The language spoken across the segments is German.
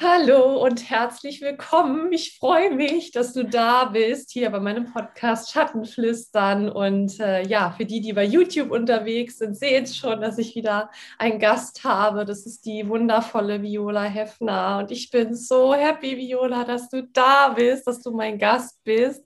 Hallo und herzlich willkommen. Ich freue mich, dass du da bist, hier bei meinem Podcast Schattenflüstern. Und äh, ja, für die, die bei YouTube unterwegs sind, sehen schon, dass ich wieder einen Gast habe. Das ist die wundervolle Viola Heffner. Und ich bin so happy, Viola, dass du da bist, dass du mein Gast bist.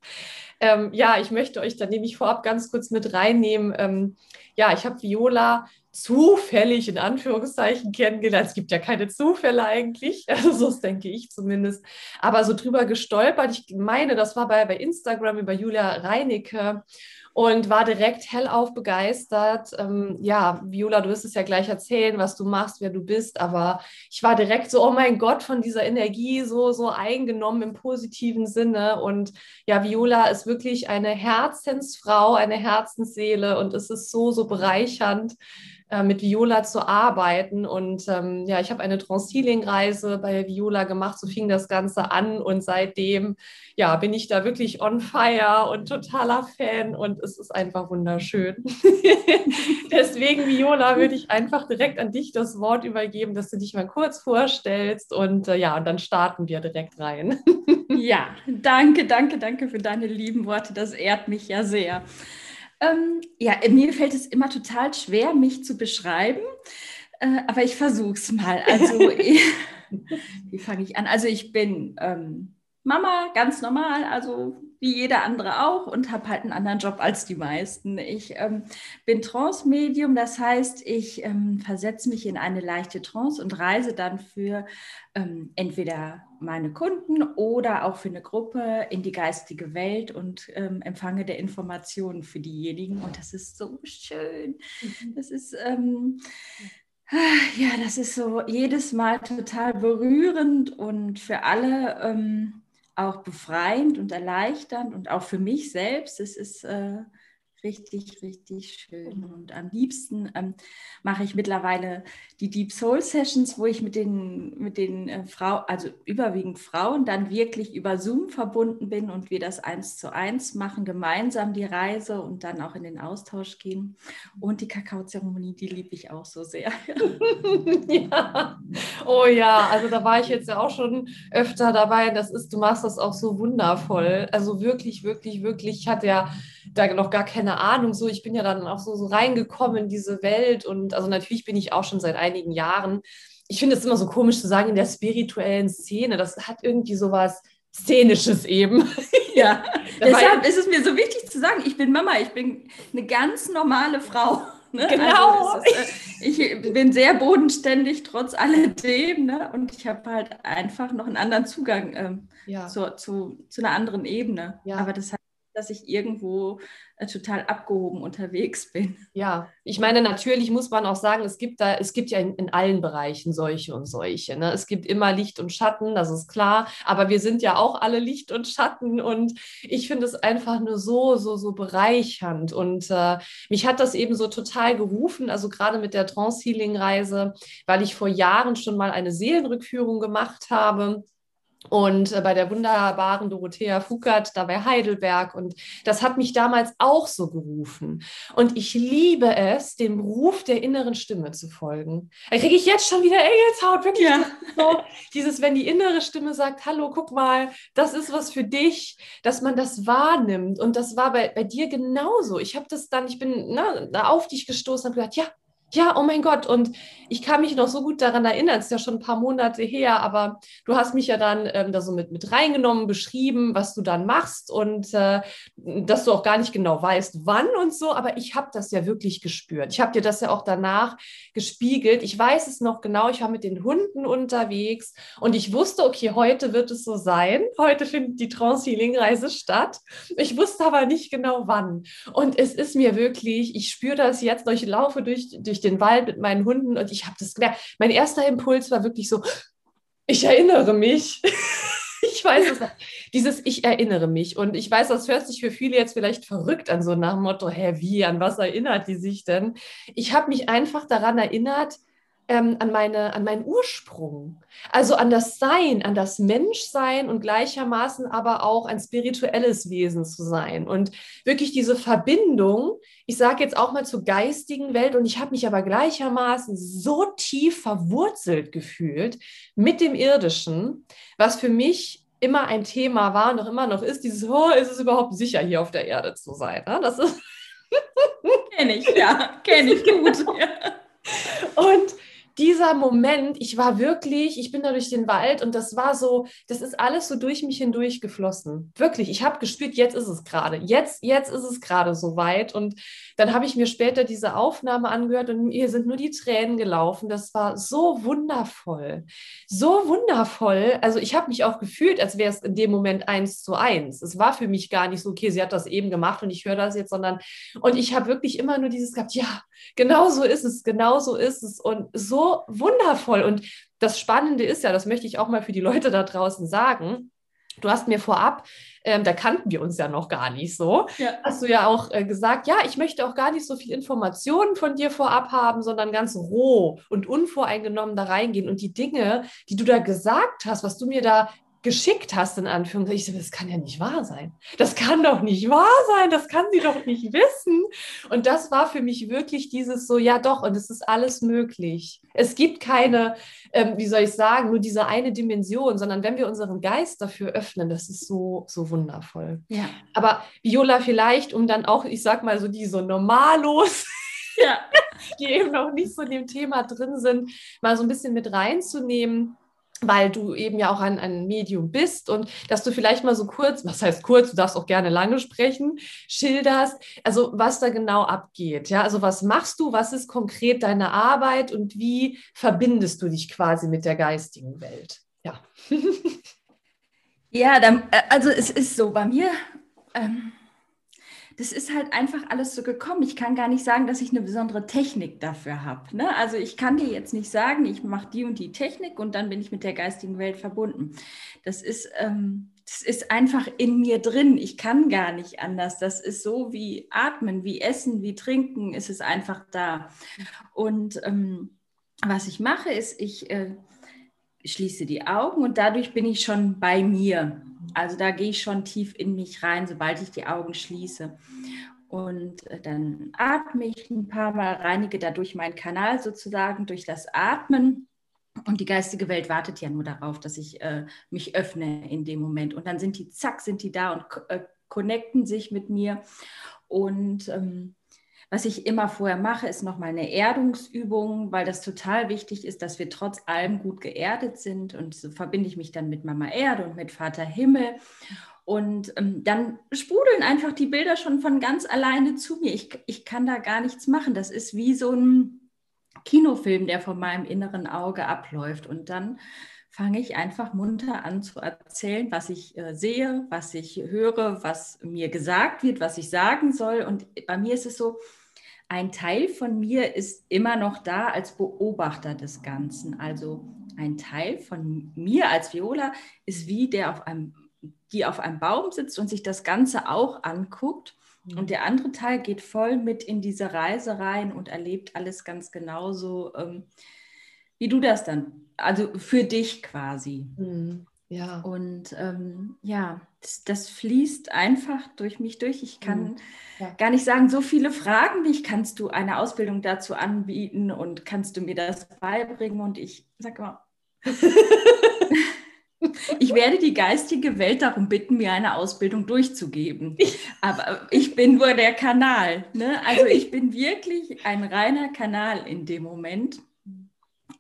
Ähm, ja, ich möchte euch da nämlich vorab ganz kurz mit reinnehmen. Ähm, ja, ich habe Viola zufällig in Anführungszeichen kennengelernt. Es gibt ja keine Zufälle eigentlich, also so denke ich zumindest. Aber so drüber gestolpert. Ich meine, das war bei, bei Instagram über Julia Reinecke und war direkt hellauf begeistert. Ähm, ja, Viola, du wirst es ja gleich erzählen, was du machst, wer du bist, aber ich war direkt so, oh mein Gott, von dieser Energie so, so eingenommen im positiven Sinne. Und ja, Viola ist wirklich eine Herzensfrau, eine Herzensseele und es ist so, so bereichernd äh, mit Viola zu arbeiten. Und ähm, ja, ich habe eine Trance-Healing-Reise bei Viola gemacht. So fing das Ganze an. Und seitdem ja, bin ich da wirklich on fire und totaler Fan. Und es ist einfach wunderschön. Deswegen, Viola, würde ich einfach direkt an dich das Wort übergeben, dass du dich mal kurz vorstellst. Und äh, ja, und dann starten wir direkt rein. ja, danke, danke, danke für deine lieben Worte. Das ehrt mich ja sehr. Ähm, ja, mir fällt es immer total schwer, mich zu beschreiben, äh, aber ich versuche es mal. Also, wie fange ich an? Also, ich bin ähm, Mama, ganz normal, also wie jeder andere auch und habe halt einen anderen Job als die meisten. Ich ähm, bin Trance-Medium, das heißt, ich ähm, versetze mich in eine leichte Trance und reise dann für ähm, entweder meine Kunden oder auch für eine Gruppe in die geistige Welt und ähm, empfange der Informationen für diejenigen. Und das ist so schön. Mhm. Das ist ähm, ja, das ist so jedes Mal total berührend und für alle ähm, auch befreiend und erleichternd und auch für mich selbst. Es ist äh, richtig, richtig schön. Mhm. Und am liebsten ähm, mache ich mittlerweile die Deep Soul Sessions, wo ich mit den, mit den äh, Frauen, also überwiegend Frauen, dann wirklich über Zoom verbunden bin und wir das eins zu eins machen, gemeinsam die Reise und dann auch in den Austausch gehen. Und die Kakaozeremonie, die liebe ich auch so sehr. ja. Oh ja, also da war ich jetzt ja auch schon öfter dabei. Das ist, du machst das auch so wundervoll. Also wirklich, wirklich, wirklich. Ich hatte ja da noch gar keine Ahnung. So, ich bin ja dann auch so, so reingekommen in diese Welt und also natürlich bin ich auch schon seit einigen Jahren. Ich finde es immer so komisch zu sagen in der spirituellen Szene. Das hat irgendwie so was Szenisches eben. Ja, deshalb ist es mir so wichtig zu sagen, ich bin Mama, ich bin eine ganz normale Frau. Ne? Genau. Also ist, äh, ich bin sehr bodenständig trotz alledem ne? und ich habe halt einfach noch einen anderen Zugang ähm, ja. zu, zu, zu, einer anderen Ebene. Ja. Aber das dass ich irgendwo äh, total abgehoben unterwegs bin. Ja, ich meine, natürlich muss man auch sagen, es gibt da, es gibt ja in, in allen Bereichen solche und solche. Ne? Es gibt immer Licht und Schatten, das ist klar, aber wir sind ja auch alle Licht und Schatten und ich finde es einfach nur so, so, so bereichernd. Und äh, mich hat das eben so total gerufen, also gerade mit der Trance-Healing-Reise, weil ich vor Jahren schon mal eine Seelenrückführung gemacht habe und äh, bei der wunderbaren Dorothea Fugert da bei Heidelberg. Und das hat mich damals auch so gerufen. Und ich liebe es, dem Ruf der inneren Stimme zu folgen. Da kriege ich jetzt schon wieder Engelshaut, wirklich. Ja. So, dieses, wenn die innere Stimme sagt, hallo, guck mal, das ist was für dich, dass man das wahrnimmt. Und das war bei, bei dir genauso. Ich habe das dann, ich bin na, ne, auf dich gestoßen und gesagt, ja, ja, oh mein Gott. Und ich kann mich noch so gut daran erinnern, es ist ja schon ein paar Monate her, aber du hast mich ja dann ähm, da so mit, mit reingenommen, beschrieben, was du dann machst und äh, dass du auch gar nicht genau weißt, wann und so, aber ich habe das ja wirklich gespürt. Ich habe dir das ja auch danach gespiegelt. Ich weiß es noch genau, ich war mit den Hunden unterwegs und ich wusste, okay, heute wird es so sein. Heute findet die Trance-Healing-Reise statt. Ich wusste aber nicht genau wann. Und es ist mir wirklich, ich spüre das jetzt, ich laufe durch, durch den Wald mit meinen Hunden und ich habe das gemerkt. Mein erster Impuls war wirklich so, ich erinnere mich. ich weiß es. Dieses Ich erinnere mich. Und ich weiß, das hört sich für viele jetzt vielleicht verrückt an, so nach dem Motto, hä, wie, an was erinnert die sich denn? Ich habe mich einfach daran erinnert, ähm, an, meine, an meinen Ursprung, also an das Sein, an das Menschsein und gleichermaßen aber auch ein spirituelles Wesen zu sein. Und wirklich diese Verbindung, ich sage jetzt auch mal zur geistigen Welt, und ich habe mich aber gleichermaßen so tief verwurzelt gefühlt mit dem Irdischen, was für mich immer ein Thema war und auch immer noch ist, dieses, oh, ist es überhaupt sicher, hier auf der Erde zu sein? Ne? Das ist. kenne ich, ja, kenne ich gut. Ja. Und dieser Moment, ich war wirklich, ich bin da durch den Wald und das war so, das ist alles so durch mich hindurch geflossen. Wirklich, ich habe gespürt, jetzt ist es gerade, jetzt, jetzt ist es gerade so weit. Und dann habe ich mir später diese Aufnahme angehört und hier sind nur die Tränen gelaufen. Das war so wundervoll, so wundervoll. Also ich habe mich auch gefühlt, als wäre es in dem Moment eins zu eins. Es war für mich gar nicht so, okay, sie hat das eben gemacht und ich höre das jetzt, sondern und ich habe wirklich immer nur dieses gehabt, ja, genau so ist es, genau so ist es und so wundervoll. Und das Spannende ist ja, das möchte ich auch mal für die Leute da draußen sagen. Du hast mir vorab, ähm, da kannten wir uns ja noch gar nicht so, ja. hast du ja auch äh, gesagt, ja, ich möchte auch gar nicht so viel Informationen von dir vorab haben, sondern ganz roh und unvoreingenommen da reingehen. Und die Dinge, die du da gesagt hast, was du mir da geschickt hast, in Anführungszeichen. Ich so, das kann ja nicht wahr sein. Das kann doch nicht wahr sein. Das kann sie doch nicht wissen. Und das war für mich wirklich dieses so, ja doch, und es ist alles möglich. Es gibt keine, ähm, wie soll ich sagen, nur diese eine Dimension, sondern wenn wir unseren Geist dafür öffnen, das ist so, so wundervoll. Ja. Aber Viola, vielleicht, um dann auch, ich sag mal so, die so normallos ja. die eben noch nicht so in dem Thema drin sind, mal so ein bisschen mit reinzunehmen weil du eben ja auch ein, ein Medium bist und dass du vielleicht mal so kurz, was heißt kurz, du darfst auch gerne lange sprechen, schilderst, also was da genau abgeht. Ja, also was machst du, was ist konkret deine Arbeit und wie verbindest du dich quasi mit der geistigen Welt? Ja. ja, dann, äh, also es ist so bei mir. Ähm das ist halt einfach alles so gekommen. Ich kann gar nicht sagen, dass ich eine besondere Technik dafür habe. Ne? Also ich kann dir jetzt nicht sagen, ich mache die und die Technik und dann bin ich mit der geistigen Welt verbunden. Das ist, ähm, das ist einfach in mir drin. Ich kann gar nicht anders. Das ist so wie Atmen, wie Essen, wie Trinken, ist es einfach da. Und ähm, was ich mache, ist, ich äh, schließe die Augen und dadurch bin ich schon bei mir. Also da gehe ich schon tief in mich rein, sobald ich die Augen schließe. Und äh, dann atme ich ein paar Mal, reinige dadurch meinen Kanal sozusagen durch das Atmen. Und die geistige Welt wartet ja nur darauf, dass ich äh, mich öffne in dem Moment. Und dann sind die, zack, sind die da und äh, connecten sich mit mir. Und ähm, was ich immer vorher mache, ist nochmal eine Erdungsübung, weil das total wichtig ist, dass wir trotz allem gut geerdet sind. Und so verbinde ich mich dann mit Mama Erde und mit Vater Himmel. Und ähm, dann sprudeln einfach die Bilder schon von ganz alleine zu mir. Ich, ich kann da gar nichts machen. Das ist wie so ein Kinofilm, der vor meinem inneren Auge abläuft. Und dann fange ich einfach munter an zu erzählen, was ich äh, sehe, was ich höre, was mir gesagt wird, was ich sagen soll. Und bei mir ist es so, ein Teil von mir ist immer noch da als Beobachter des Ganzen. Also ein Teil von mir als Viola ist wie der auf einem, die auf einem Baum sitzt und sich das Ganze auch anguckt. Mhm. Und der andere Teil geht voll mit in diese Reise rein und erlebt alles ganz genauso, ähm, wie du das dann, also für dich quasi. Mhm. Ja. Und ähm, ja, das, das, fließt einfach durch mich durch. Ich kann mhm. ja. gar nicht sagen, so viele fragen mich, kannst du eine Ausbildung dazu anbieten und kannst du mir das beibringen? Und ich sage immer, ich werde die geistige Welt darum bitten, mir eine Ausbildung durchzugeben. Aber ich bin nur der Kanal. Ne? Also ich bin wirklich ein reiner Kanal in dem Moment.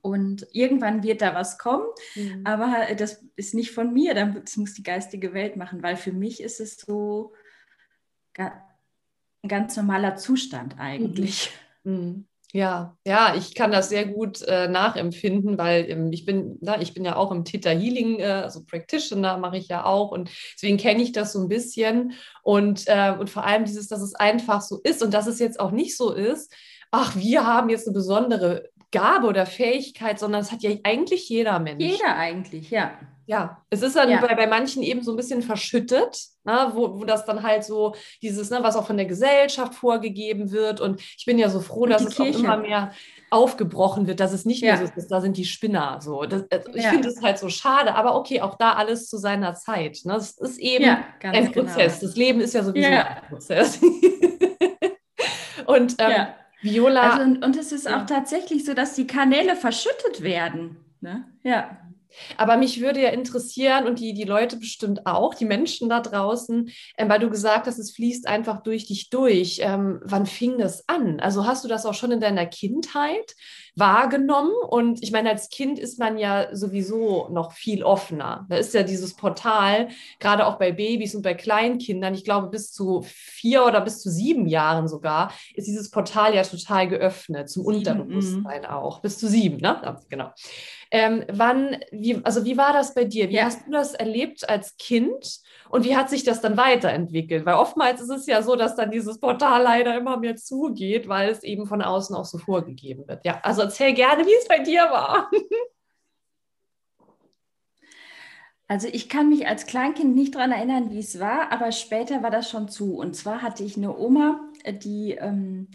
Und irgendwann wird da was kommen, mhm. aber das ist nicht von mir, das muss die geistige Welt machen, weil für mich ist es so ein ganz normaler Zustand eigentlich. Mhm. mhm. Ja, ja, ich kann das sehr gut äh, nachempfinden, weil ähm, ich bin, na, ich bin ja auch im Theta Healing, äh, also Practitioner mache ich ja auch und deswegen kenne ich das so ein bisschen und, äh, und vor allem dieses, dass es einfach so ist und dass es jetzt auch nicht so ist, ach, wir haben jetzt eine besondere Gabe oder Fähigkeit, sondern es hat ja eigentlich jeder Mensch. Jeder eigentlich, ja. Ja, es ist dann ja. bei, bei manchen eben so ein bisschen verschüttet, ne, wo, wo das dann halt so dieses, ne, was auch von der Gesellschaft vorgegeben wird. Und ich bin ja so froh, dass es Kirche. auch immer mehr aufgebrochen wird, dass es nicht mehr so ist, da sind die Spinner. So. Das, also ich finde es halt so schade, aber okay, auch da alles zu seiner Zeit. Ne? Das ist eben ein genau. Prozess. Das Leben ist ja sowieso ein Prozess. und ähm, Viola. Also, und, und es ist auch tatsächlich so, dass die Kanäle verschüttet werden. Ne? Ja. Aber mich würde ja interessieren und die, die Leute bestimmt auch, die Menschen da draußen, äh, weil du gesagt hast, es fließt einfach durch dich durch. Ähm, wann fing das an? Also hast du das auch schon in deiner Kindheit wahrgenommen? Und ich meine, als Kind ist man ja sowieso noch viel offener. Da ist ja dieses Portal, gerade auch bei Babys und bei Kleinkindern, ich glaube bis zu vier oder bis zu sieben Jahren sogar, ist dieses Portal ja total geöffnet, zum sieben, Unterbewusstsein mh. auch. Bis zu sieben, ne? Genau. Ähm, wann, wie, also wie war das bei dir? Wie ja. hast du das erlebt als Kind und wie hat sich das dann weiterentwickelt? Weil oftmals ist es ja so, dass dann dieses Portal leider immer mehr zugeht, weil es eben von außen auch so vorgegeben wird. Ja, also erzähl gerne, wie es bei dir war. Also ich kann mich als Kleinkind nicht daran erinnern, wie es war, aber später war das schon zu. Und zwar hatte ich eine Oma, die ähm,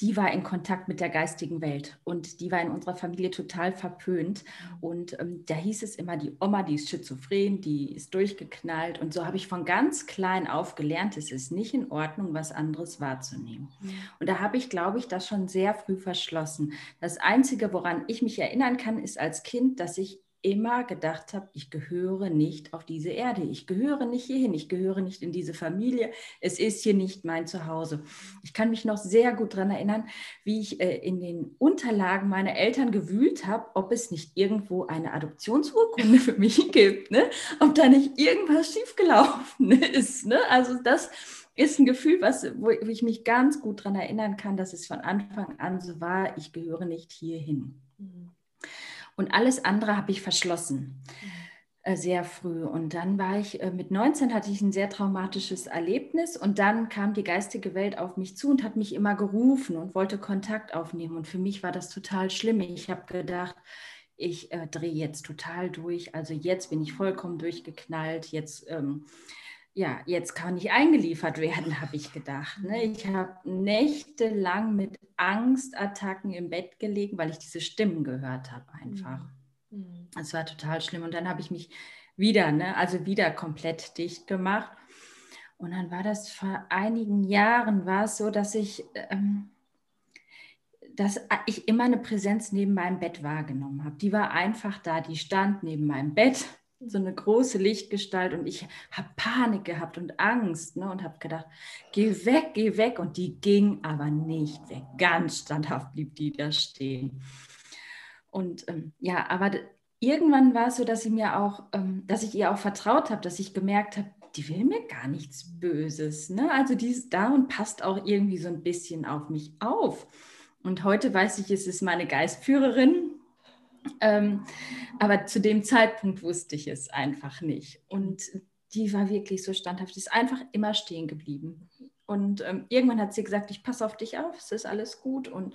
die war in Kontakt mit der geistigen Welt und die war in unserer Familie total verpönt. Mhm. Und ähm, da hieß es immer, die Oma, die ist schizophren, die ist durchgeknallt. Und so habe ich von ganz klein auf gelernt, es ist nicht in Ordnung, was anderes wahrzunehmen. Mhm. Und da habe ich, glaube ich, das schon sehr früh verschlossen. Das Einzige, woran ich mich erinnern kann, ist als Kind, dass ich immer gedacht habe, ich gehöre nicht auf diese Erde, ich gehöre nicht hierhin, ich gehöre nicht in diese Familie, es ist hier nicht mein Zuhause. Ich kann mich noch sehr gut daran erinnern, wie ich äh, in den Unterlagen meiner Eltern gewühlt habe, ob es nicht irgendwo eine Adoptionsurkunde für mich gibt, ne? ob da nicht irgendwas schiefgelaufen ist. Ne? Also das ist ein Gefühl, was, wo ich mich ganz gut daran erinnern kann, dass es von Anfang an so war, ich gehöre nicht hierhin. Mhm. Und alles andere habe ich verschlossen. Äh, sehr früh. Und dann war ich, äh, mit 19 hatte ich ein sehr traumatisches Erlebnis und dann kam die geistige Welt auf mich zu und hat mich immer gerufen und wollte Kontakt aufnehmen. Und für mich war das total schlimm. Ich habe gedacht, ich äh, drehe jetzt total durch. Also jetzt bin ich vollkommen durchgeknallt. Jetzt ähm, ja, jetzt kann ich eingeliefert werden, habe ich gedacht. Ne? Ich habe nächtelang mit Angstattacken im Bett gelegen, weil ich diese Stimmen gehört habe einfach. Mhm. Es war total schlimm. Und dann habe ich mich wieder, ne, also wieder komplett dicht gemacht. Und dann war das vor einigen Jahren, war es so, dass ich, ähm, dass ich immer eine Präsenz neben meinem Bett wahrgenommen habe. Die war einfach da, die stand neben meinem Bett so eine große Lichtgestalt und ich habe Panik gehabt und Angst ne, und habe gedacht, geh weg, geh weg. Und die ging aber nicht weg. Ganz standhaft blieb die da stehen. Und ähm, ja, aber irgendwann war es so, dass sie mir auch, ähm, dass ich ihr auch vertraut habe, dass ich gemerkt habe, die will mir gar nichts Böses. Ne? Also die ist da und passt auch irgendwie so ein bisschen auf mich auf. Und heute weiß ich, es ist meine Geistführerin, ähm, aber zu dem Zeitpunkt wusste ich es einfach nicht. Und die war wirklich so standhaft, die ist einfach immer stehen geblieben. Und ähm, irgendwann hat sie gesagt, ich passe auf dich auf, es ist alles gut. Und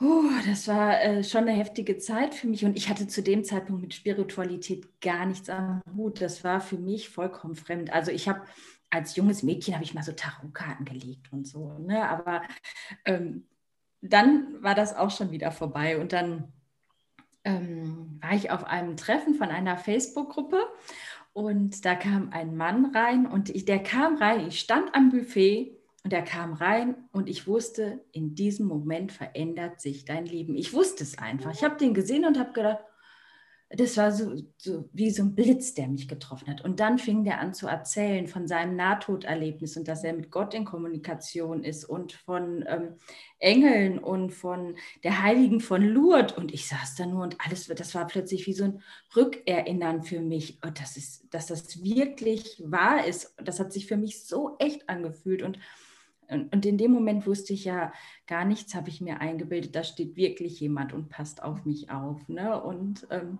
oh, das war äh, schon eine heftige Zeit für mich. Und ich hatte zu dem Zeitpunkt mit Spiritualität gar nichts am Hut. Das war für mich vollkommen fremd. Also ich habe als junges Mädchen habe ich mal so Tarotkarten gelegt und so. Ne? Aber ähm, dann war das auch schon wieder vorbei. Und dann ähm, war ich auf einem Treffen von einer Facebook-Gruppe und da kam ein Mann rein und ich, der kam rein, ich stand am Buffet und er kam rein und ich wusste, in diesem Moment verändert sich dein Leben. Ich wusste es einfach. Ich habe den gesehen und habe gedacht, das war so, so, wie so ein Blitz, der mich getroffen hat. Und dann fing der an zu erzählen von seinem Nahtoderlebnis und dass er mit Gott in Kommunikation ist und von ähm, Engeln und von der Heiligen von Lourdes. Und ich saß da nur und alles, das war plötzlich wie so ein Rückerinnern für mich, und das ist, dass das wirklich wahr ist. Das hat sich für mich so echt angefühlt. Und und, in dem Moment wusste ich ja, gar nichts habe ich mir eingebildet. Da steht wirklich jemand und passt auf mich auf. Ne? Und ähm,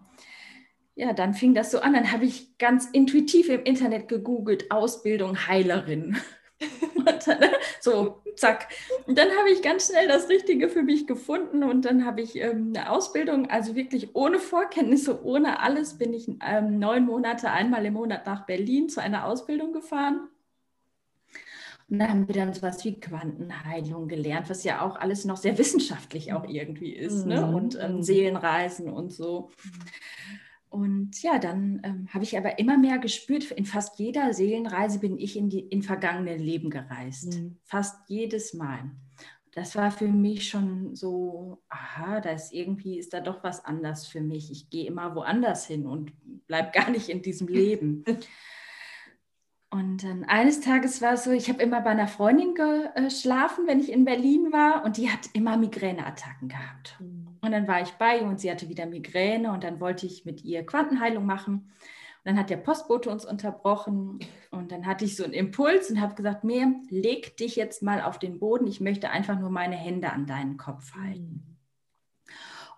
ja, dann fing das so an. Dann habe ich ganz intuitiv im Internet gegoogelt, Ausbildung Heilerin. dann, so, zack. Und dann habe ich ganz schnell das Richtige für mich gefunden und dann habe ich ähm, eine Ausbildung, also wirklich ohne Vorkenntnisse, ohne alles, bin ich ähm, neun Monate einmal im Monat nach Berlin zu einer Ausbildung gefahren Und dann haben wir dann sowas wie Quantenheilung gelernt, was ja auch alles noch sehr wissenschaftlich auch irgendwie ist. Ne? Mhm. Ne? Und ähm, mhm. Seelenreisen und so. Und ja, dann ähm, habe ich aber immer mehr gespürt, in fast jeder Seelenreise bin ich in, die, in vergangene Leben gereist. Mhm. Fast jedes Mal. Das war für mich schon so, aha, da ist irgendwie, ist da doch was anders für mich. Ich gehe immer woanders hin und bleibe gar nicht in diesem Leben. Und dann eines Tages war es so, ich habe immer bei einer Freundin geschlafen, wenn ich in Berlin war, und die hat immer Migräneattacken gehabt. Mhm. Und dann war ich bei ihr und sie hatte wieder Migräne und dann wollte ich mit ihr Quantenheilung machen. Und dann hat der Postbote uns unterbrochen und dann hatte ich so einen Impuls und habe gesagt, mir leg dich jetzt mal auf den Boden. Ich möchte einfach nur meine Hände an deinen Kopf halten.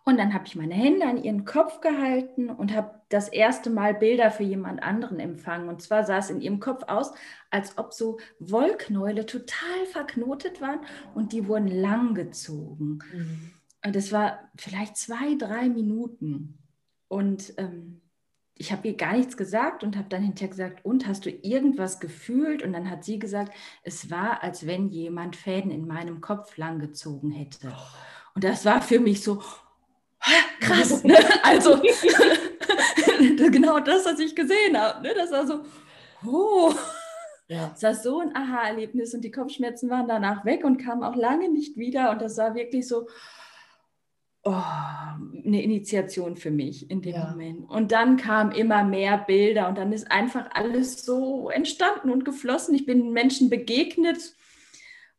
Und dann habe ich meine Hände an ihren Kopf gehalten und habe das erste Mal Bilder für jemand anderen empfangen. Und zwar sah es in ihrem Kopf aus, als ob so Wollknäule total verknotet waren und die wurden langgezogen. Mhm. Und das war vielleicht zwei, drei Minuten. Und ähm, ich habe ihr gar nichts gesagt und habe dann hinterher gesagt, und hast du irgendwas gefühlt? Und dann hat sie gesagt, es war, als wenn jemand Fäden in meinem Kopf langgezogen hätte. Oh. Und das war für mich so, krass. Ne? Also genau das, was ich gesehen habe. Ne? Das war so, oh. Ja. Das war so ein Aha-Erlebnis und die Kopfschmerzen waren danach weg und kamen auch lange nicht wieder. Und das war wirklich so oh, eine Initiation für mich in dem ja. Moment. Und dann kamen immer mehr Bilder und dann ist einfach alles so entstanden und geflossen. Ich bin Menschen begegnet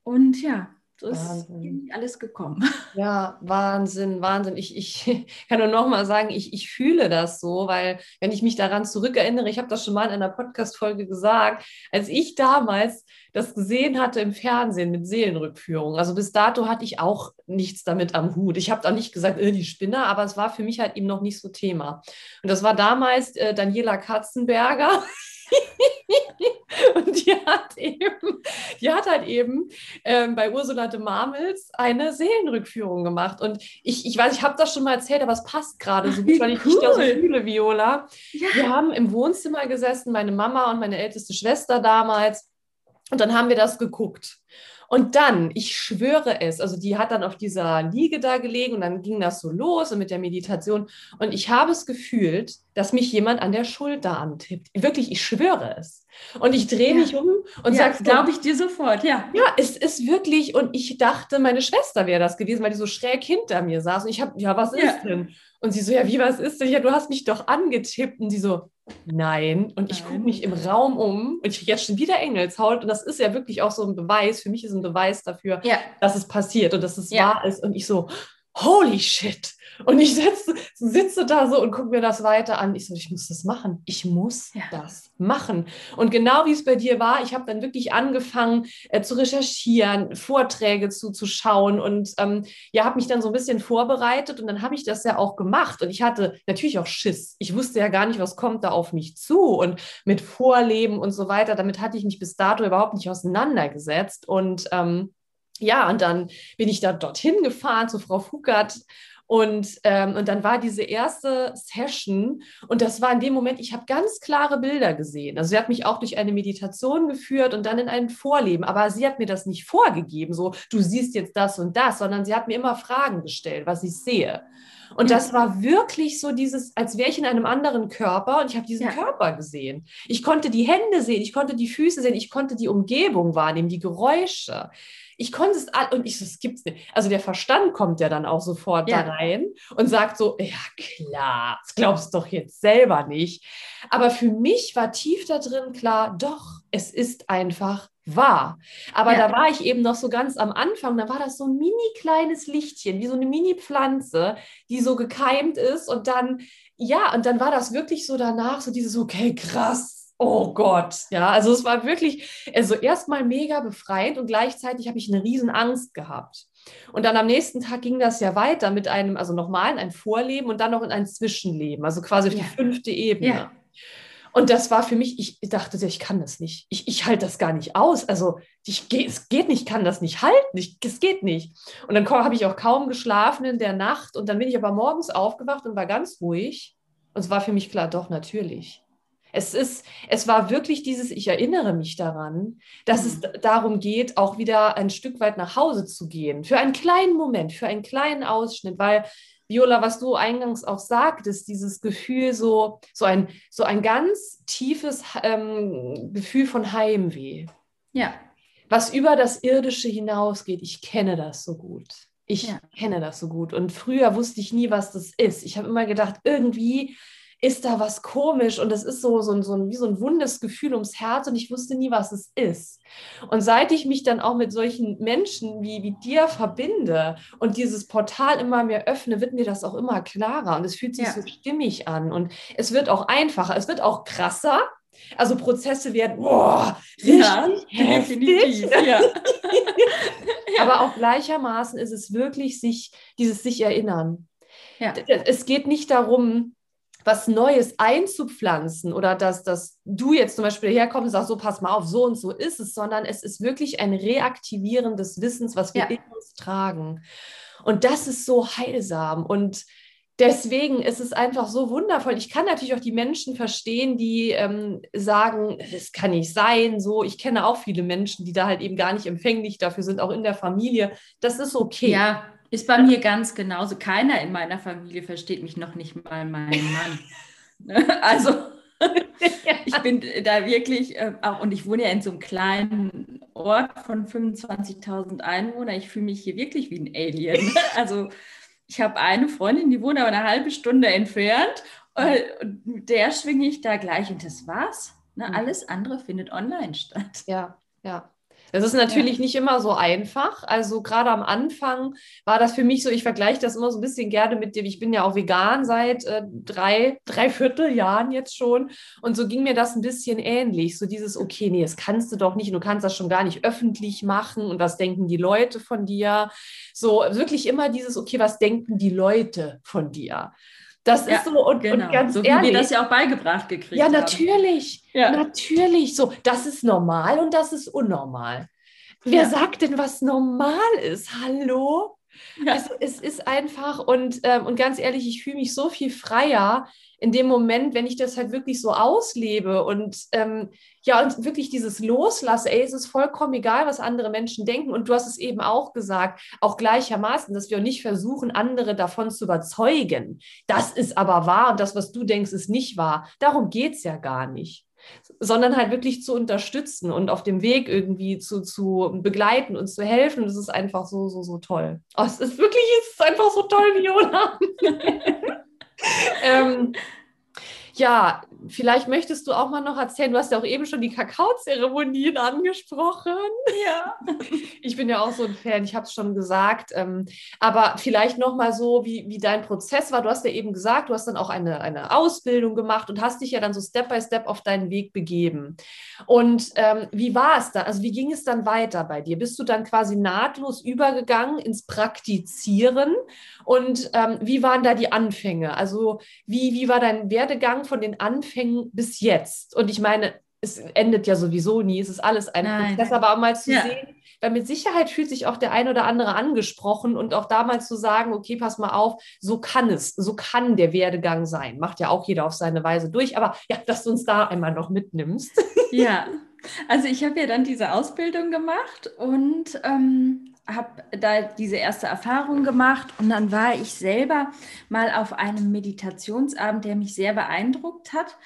und ja, so ist Wahnsinn. alles gekommen. Ja, Wahnsinn, Wahnsinn. Ich, ich kann nur noch mal sagen, ich, ich fühle das so, weil wenn ich mich daran zurückerinnere, ich habe das schon mal in einer Podcast-Folge gesagt, als ich damals das gesehen hatte im Fernsehen mit Seelenrückführung. Also bis dato hatte ich auch nichts damit am Hut. Ich habe da nicht gesagt, äh, die Spinner, aber es war für mich halt eben noch nicht so Thema. Und das war damals äh, Daniela Katzenberger. und die hat eben, die hat halt eben ähm, bei Ursula de Marmels eine Seelenrückführung gemacht. Und ich, ich weiß, ich habe das schon mal erzählt, aber es passt gerade so gut, weil ich cool. dich da so fühle, Viola. Ja. Wir haben im Wohnzimmer gesessen, meine Mama und meine älteste Schwester damals. Und dann haben wir das geguckt. Und dann, ich schwöre es, also die hat dann auf dieser Liege da gelegen und dann ging das so los und mit der Meditation. Und ich habe es gefühlt, dass mich jemand an der Schulter antippt. Wirklich, ich schwöre es. Und ich drehe ja. mich um und ja, sage, glaube ich dir sofort, ja. Ja, es ist wirklich, und ich dachte, meine Schwester wäre das gewesen, weil die so schräg hinter mir saß. Und ich habe, ja, was ja. ist denn? Und sie so, ja, wie, was ist denn? Ja, du hast mich doch angetippt. Und sie so, Nein. Und ich gucke mich im Raum um und ich kriege jetzt schon wieder Engelshaut. Und das ist ja wirklich auch so ein Beweis. Für mich ist ein Beweis dafür, ja. dass es passiert und dass es ja. wahr ist. Und ich so, holy shit. Und ich sitze, sitze da so und gucke mir das weiter an. Ich so, ich muss das machen. Ich muss ja. das machen. Und genau wie es bei dir war, ich habe dann wirklich angefangen äh, zu recherchieren, Vorträge zuzuschauen und ähm, ja, habe mich dann so ein bisschen vorbereitet und dann habe ich das ja auch gemacht. Und ich hatte natürlich auch Schiss. Ich wusste ja gar nicht, was kommt da auf mich zu und mit Vorleben und so weiter. Damit hatte ich mich bis dato überhaupt nicht auseinandergesetzt. Und ähm, ja, und dann bin ich da dorthin gefahren zu Frau Fugert und, ähm, und dann war diese erste Session und das war in dem Moment, ich habe ganz klare Bilder gesehen. Also sie hat mich auch durch eine Meditation geführt und dann in ein Vorleben. Aber sie hat mir das nicht vorgegeben, so du siehst jetzt das und das, sondern sie hat mir immer Fragen gestellt, was ich sehe. Und ja. das war wirklich so dieses, als wäre ich in einem anderen Körper und ich habe diesen ja. Körper gesehen. Ich konnte die Hände sehen, ich konnte die Füße sehen, ich konnte die Umgebung wahrnehmen, die Geräusche ich konnte es all und ich so, es gibt's nicht. Also der Verstand kommt ja dann auch sofort ja. da rein und sagt so, ja klar, das glaubst du doch jetzt selber nicht. Aber für mich war tief da drin klar, doch, es ist einfach wahr. Aber ja. da war ich eben noch so ganz am Anfang, da war das so ein mini kleines Lichtchen, wie so eine Mini-Pflanze, die so gekeimt ist und dann, ja, und dann war das wirklich so danach, so dieses, okay, krass, oh Gott, ja, also es war wirklich, also erstmal mega befreit und gleichzeitig habe ich eine riesen Angst gehabt. Und dann am nächsten Tag ging das ja weiter mit einem, also nochmal in ein Vorleben und dann noch in ein Zwischenleben, also quasi auf ja. die fünfte Ebene. Ja. Und das war für mich, ich dachte, ich kann das nicht. Ich, ich halte das gar nicht aus. Also ich, es geht nicht, ich kann das nicht halten. Ich, es geht nicht. Und dann habe ich auch kaum geschlafen in der Nacht. Und dann bin ich aber morgens aufgewacht und war ganz ruhig. Und es war für mich klar, doch, natürlich Es ist, es war wirklich dieses, ich erinnere mich daran, dass mhm. es darum geht, auch wieder ein Stück weit nach Hause zu gehen. Für einen kleinen Moment, für einen kleinen Ausschnitt, weil Viola, was du eingangs auch sagtest, dieses Gefühl, so, so, ein, so ein ganz tiefes ähm, Gefühl von Heimweh. Ja. Was über das Irdische hinausgeht. Ich kenne das so gut. Ich ja. kenne das so gut. Und früher wusste ich nie, was das ist. Ich habe immer gedacht, irgendwie ist da was komisch und es ist so, so, so ein, wie so ein wundes Gefühl ums Herz und ich wusste nie, was es ist. Und seit ich mich dann auch mit solchen Menschen wie, wie dir verbinde und dieses Portal immer mehr öffne, wird mir das auch immer klarer und es fühlt sich ja. so stimmig an und es wird auch einfacher, es wird auch krasser. Also Prozesse werden boah, richtig ja, heftig. Ja. Aber auch gleichermaßen ist es wirklich sich, dieses sich erinnern. Ja. Es geht nicht darum, was Neues einzupflanzen oder dass, dass du jetzt zum Beispiel herkommst und sagst, so pass mal auf, so und so ist es, sondern es ist wirklich ein Reaktivieren des Wissens, was wir ja. in uns tragen. Und das ist so heilsam und deswegen ist es einfach so wundervoll. Ich kann natürlich auch die Menschen verstehen, die ähm, sagen, es kann nicht sein, so. Ich kenne auch viele Menschen, die da halt eben gar nicht empfänglich dafür sind, auch in der Familie. Das ist okay. Ja, ist bei mir ganz genauso. Keiner in meiner Familie versteht mich noch nicht mal meinen Mann. also ich bin da wirklich äh, auch, und ich wohne ja in so einem kleinen Ort von 25.000 Einwohnern. Ich fühle mich hier wirklich wie ein Alien. Also ich habe eine Freundin, die wohnt aber eine halbe Stunde entfernt. Äh, und der schwinge ich da gleich und das war's. Ne? Mhm. Alles andere findet online statt. Ja, ja. Das ist natürlich ja. nicht immer so einfach. Also gerade am Anfang war das für mich so, ich vergleiche das immer so ein bisschen gerne mit dem, ich bin ja auch vegan seit äh, drei, drei Vierteljahren jetzt schon. Und so ging mir das ein bisschen ähnlich. So dieses, okay, nee, das kannst du doch nicht, du kannst das schon gar nicht öffentlich machen und was denken die Leute von dir? So wirklich immer dieses, okay, was denken die Leute von dir? Das ja, ist so und, genau. und ganz so wie ehrlich, wir das ja auch beigebracht gekriegt ja, natürlich. Ja. Natürlich. So, das ist normal und das ist unnormal. Wer ja. sagt denn, was normal ist? Hallo? Ja. Also es ist einfach und, ähm, und ganz ehrlich, ich fühle mich so viel freier in dem Moment, wenn ich das halt wirklich so auslebe und ähm, ja, und wirklich dieses Loslasse, ey, es ist vollkommen egal, was andere Menschen denken. Und du hast es eben auch gesagt, auch gleichermaßen, dass wir nicht versuchen, andere davon zu überzeugen. Das ist aber wahr und das, was du denkst, ist nicht wahr. Darum geht es ja gar nicht sondern halt wirklich zu unterstützen und auf dem Weg irgendwie zu, zu begleiten und zu helfen. Das ist einfach so, so, so toll. Oh, es ist wirklich, es ist einfach so toll, Viola. ähm, ja, vielleicht möchtest du auch mal noch erzählen, du hast ja auch eben schon die Kakaozeremonien angesprochen. Ja. Ich bin ja auch so ein Fan, ich habe es schon gesagt. Ähm, aber vielleicht noch mal so, wie, wie dein Prozess war. Du hast ja eben gesagt, du hast dann auch eine, eine Ausbildung gemacht und hast dich ja dann so Step by Step auf deinen Weg begeben. Und ähm, wie war es dann? Also wie ging es dann weiter bei dir? Bist du dann quasi nahtlos übergegangen ins Praktizieren? Und ähm, wie waren da die Anfänge? Also wie, wie war dein Werdegang von den Anfängen bis jetzt? Und ich meine, es endet ja sowieso nie, es ist alles ein Nein. Prozess, aber auch mal zu ja. sehen, weil mit Sicherheit fühlt sich auch der ein oder andere angesprochen und auch damals zu sagen, okay, pass mal auf, so kann es, so kann der Werdegang sein. Macht ja auch jeder auf seine Weise durch, aber ja, dass du uns da einmal noch mitnimmst. Ja, also ich habe ja dann diese Ausbildung gemacht und ähm, habe da diese erste Erfahrung gemacht und dann war ich selber mal auf einem Meditationsabend, der mich sehr beeindruckt hat.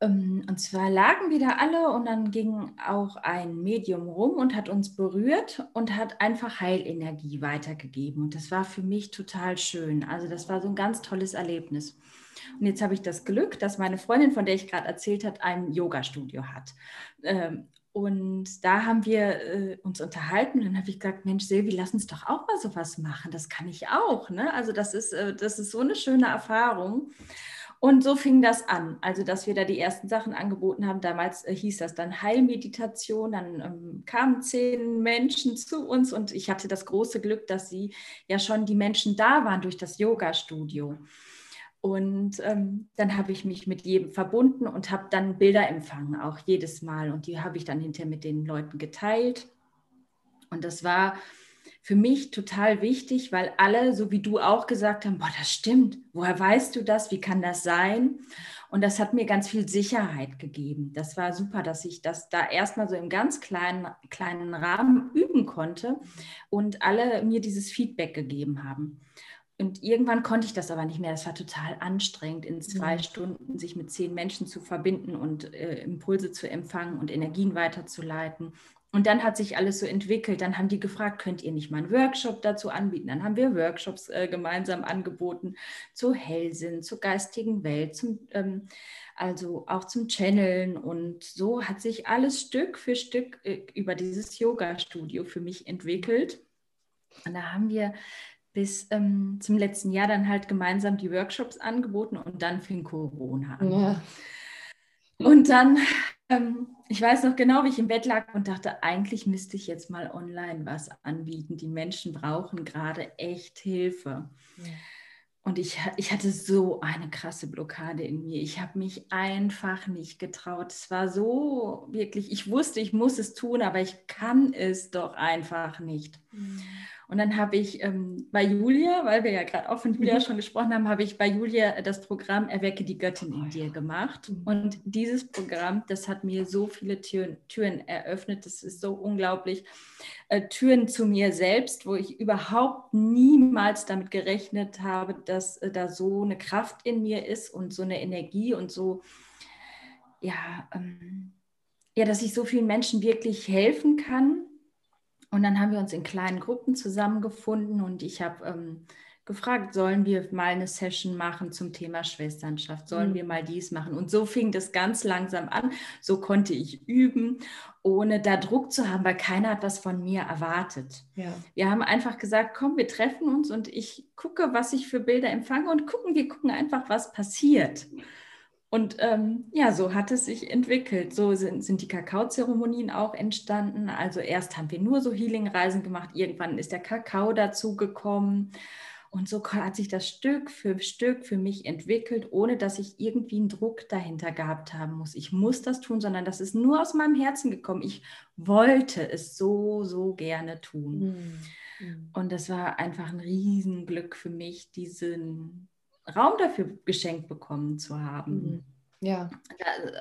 Ähm, und zwar lagen wir da alle und dann ging auch ein Medium rum und hat uns berührt und hat einfach Heilenergie weitergegeben. Und das war für mich total schön. Also das war so ein ganz tolles Erlebnis. Und jetzt habe ich das Glück, dass meine Freundin, von der ich gerade erzählt habe, ein Yoga-Studio hat. Und da haben wir äh, uns unterhalten und dann habe ich gesagt, Mensch, Silvi, lass uns doch auch mal sowas machen. Das kann ich auch. Ne? Also das ist, äh, das ist so eine schöne Erfahrung. Und so fing das an. Also, dass wir da die ersten Sachen angeboten haben. Damals äh, hieß das dann Heilmeditation. Dann ähm, kamen zehn Menschen zu uns und ich hatte das große Glück, dass sie ja schon die Menschen da waren durch das Yoga-Studio. Und ähm, dann habe ich mich mit jedem verbunden und habe dann Bilder empfangen, auch jedes Mal. Und die habe ich dann hinterher mit den Leuten geteilt. Und das war für mich total wichtig, weil alle, so wie du auch gesagt haben, boah, das stimmt. Woher weißt du das? Wie kann das sein? Und das hat mir ganz viel Sicherheit gegeben. Das war super, dass ich das da erstmal so im ganz kleinen, kleinen Rahmen üben konnte und alle mir dieses Feedback gegeben haben. Und irgendwann konnte ich das aber nicht mehr. Das war total anstrengend, in zwei mhm. Stunden sich mit zehn Menschen zu verbinden und äh, Impulse zu empfangen und Energien weiterzuleiten. Und dann hat sich alles so entwickelt. Dann haben die gefragt, könnt ihr nicht mal einen Workshop dazu anbieten? Dann haben wir Workshops äh, gemeinsam angeboten zu Hellsinn, zur geistigen Welt, zum, ähm, also auch zum Channeln. Und so hat sich alles Stück für Stück äh, über dieses Yoga-Studio für mich entwickelt. Und da haben wir bis ähm, zum letzten Jahr dann halt gemeinsam die Workshops angeboten und dann fing Corona an. Ja. Und dann ähm, ich weiß noch genau, wie ich im Bett lag und dachte, eigentlich müsste ich jetzt mal online was anbieten. Die Menschen brauchen gerade echt Hilfe. Ja. Und ich, ich hatte so eine krasse Blockade in mir. Ich habe mich einfach nicht getraut. Es war so wirklich, ich wusste, ich muss es tun, aber ich kann es doch einfach nicht. Mhm. Und dann habe ich ähm, bei Julia, weil wir ja gerade auch von Julia mhm. schon gesprochen haben, habe ich bei Julia das Programm Erwecke die Göttin in dir gemacht. Mhm. Und dieses Programm, das hat mir so viele Türen, Türen eröffnet. Das ist so unglaublich. Äh, Türen zu mir selbst, wo ich überhaupt niemals damit gerechnet habe, dass äh, da so eine Kraft in mir ist und so eine Energie und so, ja, ähm, ja, dass ich so vielen Menschen wirklich helfen kann und dann haben wir uns in kleinen Gruppen zusammengefunden und ich habe ähm, gefragt, sollen wir mal eine Session machen zum Thema Schwesternschaft? Sollen mhm. wir mal dies machen? Und so fing das ganz langsam an. So konnte ich üben, ohne da Druck zu haben, weil keiner hat was von mir erwartet. Ja. Wir haben einfach gesagt, komm, wir treffen uns und ich gucke, was ich für Bilder empfange und gucken, wir gucken einfach, was passiert. Und ähm, ja, so hat es sich entwickelt. So sind, sind die Kakaozeremonien auch entstanden. Also erst haben wir nur so Healing-Reisen gemacht, irgendwann ist der Kakao dazu gekommen. Und so hat sich das Stück für Stück für mich entwickelt, ohne dass ich irgendwie einen Druck dahinter gehabt haben muss. Ich muss das tun, sondern das ist nur aus meinem Herzen gekommen. Ich wollte es so, so gerne tun. Mhm. Und das war einfach ein Riesenglück für mich, diesen, Raum dafür geschenkt bekommen zu haben. Mhm. Ja.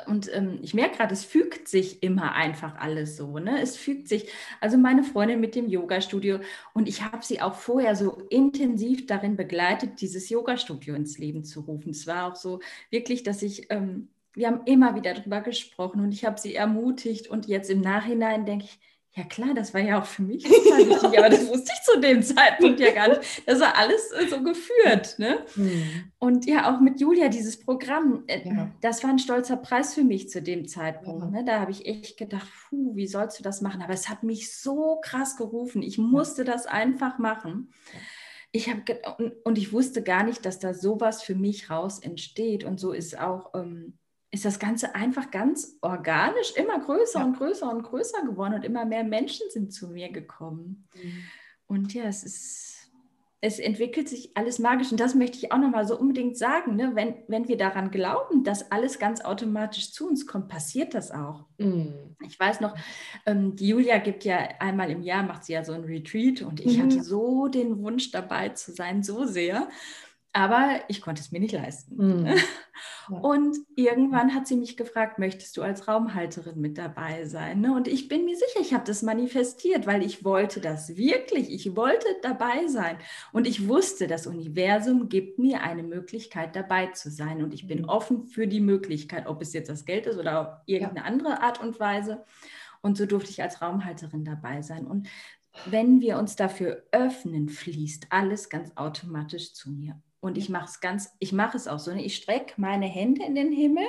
Und ähm, ich merke gerade, es fügt sich immer einfach alles so. Ne? Es fügt sich. Also meine Freundin mit dem Yoga-Studio und ich habe sie auch vorher so intensiv darin begleitet, dieses Yoga-Studio ins Leben zu rufen. Es war auch so wirklich, dass ich, ähm, wir haben immer wieder darüber gesprochen und ich habe sie ermutigt und jetzt im Nachhinein denke ich, ja klar, das war ja auch für mich total wichtig, aber das wusste ich zu dem Zeitpunkt ja gar nicht. Das war alles äh, so geführt. Ne? Mhm. Und ja, auch mit Julia, dieses Programm, äh, ja. das war ein stolzer Preis für mich zu dem Zeitpunkt. Ja. Ne? Da habe ich echt gedacht, puh, wie sollst du das machen? Aber es hat mich so krass gerufen. Ich musste das einfach machen. Ich habe und, und, ich wusste gar nicht, dass da sowas für mich raus entsteht. Und so ist auch ähm, ist das Ganze einfach ganz organisch immer größer ja. und größer und größer geworden und immer mehr Menschen sind zu mir gekommen. Mhm. Und ja, es ist, es entwickelt sich alles magisch. Und das möchte ich auch nochmal so unbedingt sagen. Ne? Wenn, wenn wir daran glauben, dass alles ganz automatisch zu uns kommt, passiert das auch. Mhm. Ich weiß noch, ähm, die Julia gibt ja einmal im Jahr, macht sie ja so ein Retreat und ich mhm. hatte so den Wunsch dabei zu sein, so sehr. Aber ich konnte es mir nicht leisten. Mhm. Und irgendwann hat sie mich gefragt, möchtest du als Raumhalterin mit dabei sein? Ne? Und ich bin mir sicher, ich habe das manifestiert, weil ich wollte das wirklich. Ich wollte dabei sein. Und ich wusste, das Universum gibt mir eine Möglichkeit, dabei zu sein. Und ich bin mhm. offen für die Möglichkeit, ob es jetzt das Geld ist oder irgendeine ja. andere Art und Weise. Und so durfte ich als Raumhalterin dabei sein. Und wenn wir uns dafür öffnen, fließt alles ganz automatisch zu mir. Und ich mache es ganz, ich mache es auch so. Ne? Ich strecke meine Hände in den Himmel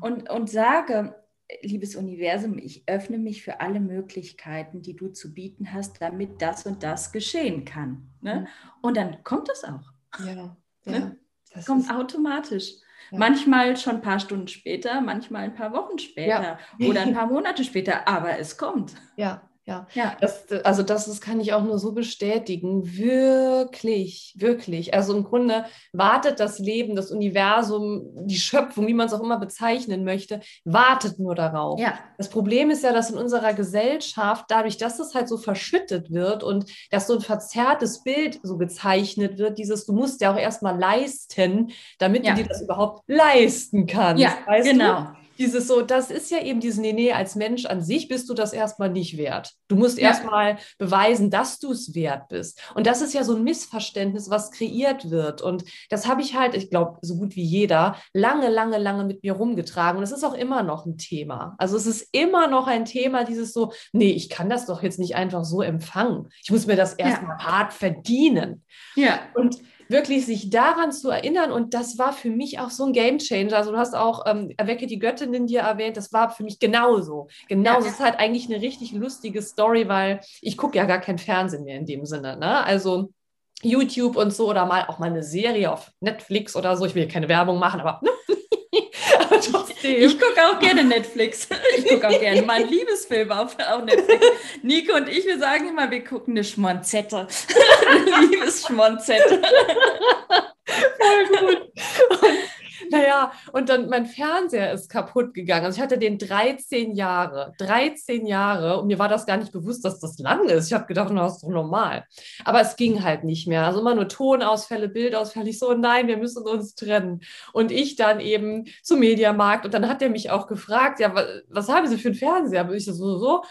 und, und sage, liebes Universum, ich öffne mich für alle Möglichkeiten, die du zu bieten hast, damit das und das geschehen kann. Ne? Und dann kommt es auch. Ja, ja. Ne? Das kommt automatisch. Ja. Manchmal schon ein paar Stunden später, manchmal ein paar Wochen später ja. oder ein paar Monate später, aber es kommt. Ja, ja. ja. Das, also das, das kann ich auch nur so bestätigen. Wirklich, wirklich. Also im Grunde wartet das Leben, das Universum, die Schöpfung, wie man es auch immer bezeichnen möchte, wartet nur darauf. Ja. Das Problem ist ja, dass in unserer Gesellschaft, dadurch, dass es halt so verschüttet wird und dass so ein verzerrtes Bild so gezeichnet wird, dieses, du musst ja auch erstmal leisten, damit ja. du dir das überhaupt leisten kannst. Ja, genau. Du? Dieses so, das ist ja eben dieses, nee, nee, als Mensch an sich bist du das erstmal nicht wert. Du musst ja. erstmal beweisen, dass du es wert bist. Und das ist ja so ein Missverständnis, was kreiert wird. Und das habe ich halt, ich glaube, so gut wie jeder, lange, lange, lange mit mir rumgetragen. Und es ist auch immer noch ein Thema. Also es ist immer noch ein Thema, dieses so, nee, ich kann das doch jetzt nicht einfach so empfangen. Ich muss mir das erstmal ja. hart verdienen. Ja. Und wirklich sich daran zu erinnern. Und das war für mich auch so ein Game Changer. Also du hast auch ähm, Erwecke die Göttin in dir erwähnt. Das war für mich genauso. Genauso. Ja. Es ist halt eigentlich eine richtig lustige Story, weil ich gucke ja gar kein Fernsehen mehr in dem Sinne. Ne? Also YouTube und so oder mal auch mal eine Serie auf Netflix oder so. Ich will hier keine Werbung machen, aber ne? Trotzdem. Ich gucke auch gerne Netflix. Ich gucke auch gerne mal Liebesfilm auf, auf Netflix. Nico und ich, wir sagen immer, wir gucken eine Schmonzette. eine Liebesschmonzette. Voll gut. Und naja, und dann mein Fernseher ist kaputt gegangen. Also ich hatte den 13 Jahre, 13 Jahre und mir war das gar nicht bewusst, dass das lang ist. Ich habe gedacht, das ist doch normal. Aber es ging halt nicht mehr. Also immer nur Tonausfälle, Bildausfälle. Ich so, nein, wir müssen uns trennen. Und ich dann eben zum Mediamarkt und dann hat er mich auch gefragt, ja, was, was haben Sie für einen Fernseher? Aber ich so, so,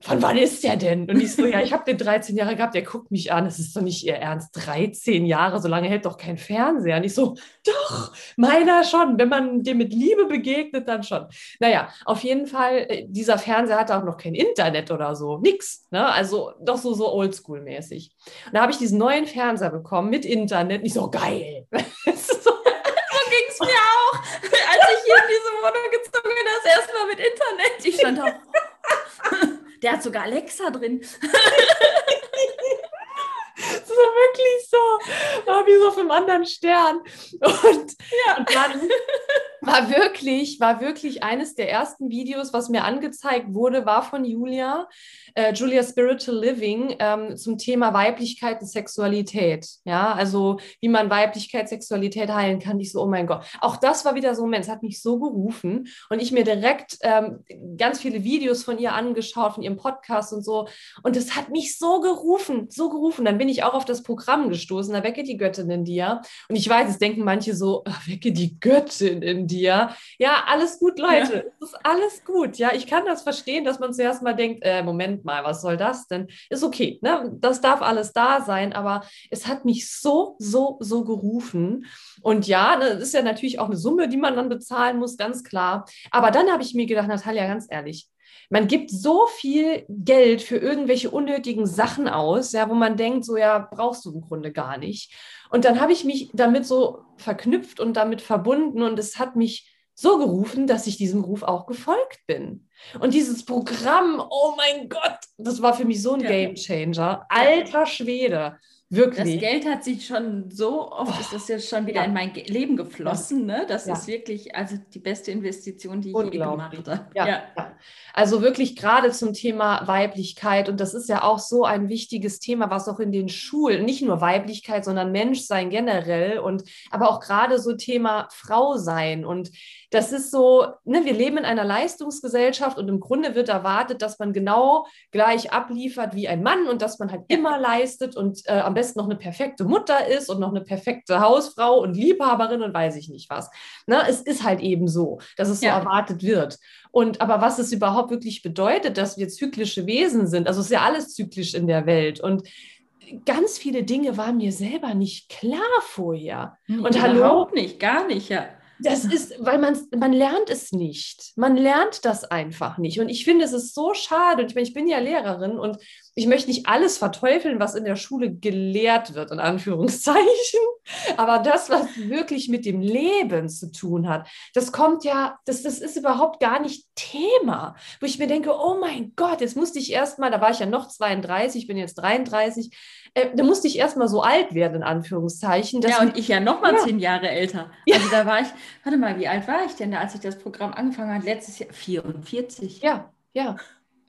von wann ist der denn? Und ich so, ja, ich habe den 13 Jahre gehabt, der guckt mich an, das ist doch nicht ihr Ernst, 13 Jahre, so lange hält doch kein Fernseher. Und ich so, doch, meiner schon, wenn man dem mit Liebe begegnet, dann schon. Naja, auf jeden Fall, äh, dieser Fernseher hatte auch noch kein Internet oder so, nix, ne? also doch so, so oldschool-mäßig. Und da habe ich diesen neuen Fernseher bekommen mit Internet, und ich so, geil. so, ging es mir auch, als ich hier in diese Wohnung gezogen bin, das erste Mal mit Internet. Ich stand auch... Der hat sogar Alexa drin. das ist wirklich so, war wie so auf einem anderen Stern. Und, ja. und dann war wirklich, war wirklich eines der ersten Videos, was mir angezeigt wurde, war von Julia, äh, Julia Spiritual Living ähm, zum Thema Weiblichkeit und Sexualität. Ja, also wie man Weiblichkeit, Sexualität heilen kann. Ich so, oh mein Gott. Auch das war wieder so ein Moment, es hat mich so gerufen und ich mir direkt ähm, ganz viele Videos von ihr angeschaut, von ihrem Podcast und so. Und es hat mich so gerufen, so gerufen. Dann bin ich auch auf das Programm gestoßen, da wecke die Göttin in dir. Und ich weiß, es denken manche so, wecke die Göttin in dir. Ja, alles gut, Leute. Ja. Es ist alles gut. Ja, ich kann das verstehen, dass man zuerst mal denkt, äh, Moment mal, was soll das denn? Ist okay, ne? Das darf alles da sein, aber es hat mich so, so, so gerufen. Und ja, ne, das ist ja natürlich auch eine Summe, die man dann bezahlen muss, ganz klar. Aber dann habe ich mir gedacht, Natalia, ganz ehrlich, man gibt so viel Geld für irgendwelche unnötigen Sachen aus, ja, wo man denkt, so ja, brauchst du im Grunde gar nicht. Und dann habe ich mich damit so verknüpft und damit verbunden und es hat mich so gerufen, dass ich diesem Ruf auch gefolgt bin. Und dieses Programm, oh mein Gott, das war für mich so ein ja. Game Changer. Alter Schwede. Wirklich. Das Geld hat sich schon so oft, oh, ist das jetzt schon wieder ja. in mein Leben geflossen. Ne? Das ja. ist wirklich also die beste Investition, die ich je gemacht habe. Ja. ja. Also wirklich gerade zum Thema Weiblichkeit. Und das ist ja auch so ein wichtiges Thema, was auch in den Schulen, nicht nur Weiblichkeit, sondern Menschsein generell und aber auch gerade so Thema Frau sein. Und das ist so, ne, wir leben in einer Leistungsgesellschaft und im Grunde wird erwartet, dass man genau gleich abliefert wie ein Mann und dass man halt immer leistet und äh, am besten noch eine perfekte Mutter ist und noch eine perfekte Hausfrau und Liebhaberin und weiß ich nicht was. Ne, es ist halt eben so, dass es so ja. erwartet wird. Und aber was es überhaupt wirklich bedeutet, dass wir zyklische Wesen sind, also es ist ja alles zyklisch in der Welt und ganz viele Dinge waren mir selber nicht klar vorher. Hm, und hallo, nicht, gar nicht, ja. Das ist, weil man, man lernt es nicht. Man lernt das einfach nicht. Und ich finde, es ist so schade. Und ich meine, ich bin ja Lehrerin und ich möchte nicht alles verteufeln, was in der Schule gelehrt wird, in Anführungszeichen. Aber das, was wirklich mit dem Leben zu tun hat, das kommt ja, das, das ist überhaupt gar nicht Thema. Wo ich mir denke, oh mein Gott, jetzt musste ich erstmal, da war ich ja noch 32, ich bin jetzt 33, äh, da musste ich erstmal so alt werden, in Anführungszeichen. ja, und ich ja nochmal ja. zehn Jahre älter. Also da war ich, warte mal, wie alt war ich denn da, als ich das Programm angefangen habe? Letztes Jahr 44. Ja, ja.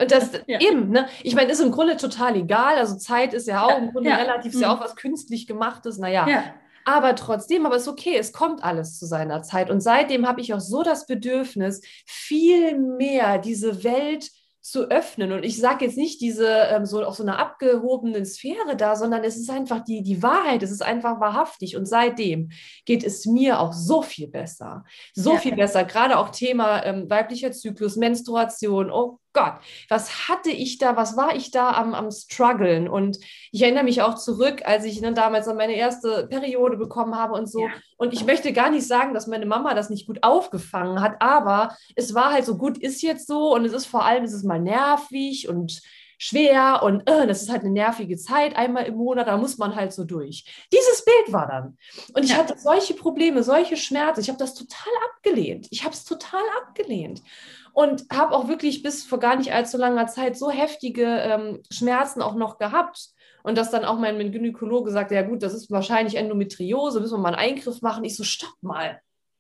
Und das ja. eben, ne? Ich meine, ist im Grunde total egal. Also Zeit ist ja auch im Grunde relativ, ist ja mhm. auch was künstlich gemachtes. Naja, ja. Aber trotzdem, aber es ist okay, es kommt alles zu seiner Zeit. Und seitdem habe ich auch so das Bedürfnis, viel mehr diese Welt zu öffnen. Und ich sage jetzt nicht diese ähm, so auf so einer abgehobenen Sphäre da, sondern es ist einfach die, die Wahrheit, es ist einfach wahrhaftig. Und seitdem geht es mir auch so viel besser. So ja. viel besser. Gerade auch Thema ähm, weiblicher Zyklus, Menstruation. Oh Gott, was hatte ich da, was war ich da am, am struggeln? Und ich erinnere mich auch zurück, als ich ne, damals meine erste Periode bekommen habe und so. Ja. Und ich möchte gar nicht sagen, dass meine Mama das nicht gut aufgefangen hat, aber es war halt so gut, ist jetzt so und es ist vor allem, es ist mal nervig und schwer und äh, das ist halt eine nervige Zeit, einmal im Monat, da muss man halt so durch. Dieses Bild war dann. Und ich ja. hatte solche Probleme, solche Schmerzen. Ich habe das total abgelehnt. Ich habe es total abgelehnt und habe auch wirklich bis vor gar nicht allzu langer Zeit so heftige ähm, Schmerzen auch noch gehabt. Und dass dann auch mein, mein Gynäkologe sagte, ja gut, das ist wahrscheinlich Endometriose, müssen wir mal einen Eingriff machen. Ich so, stopp mal.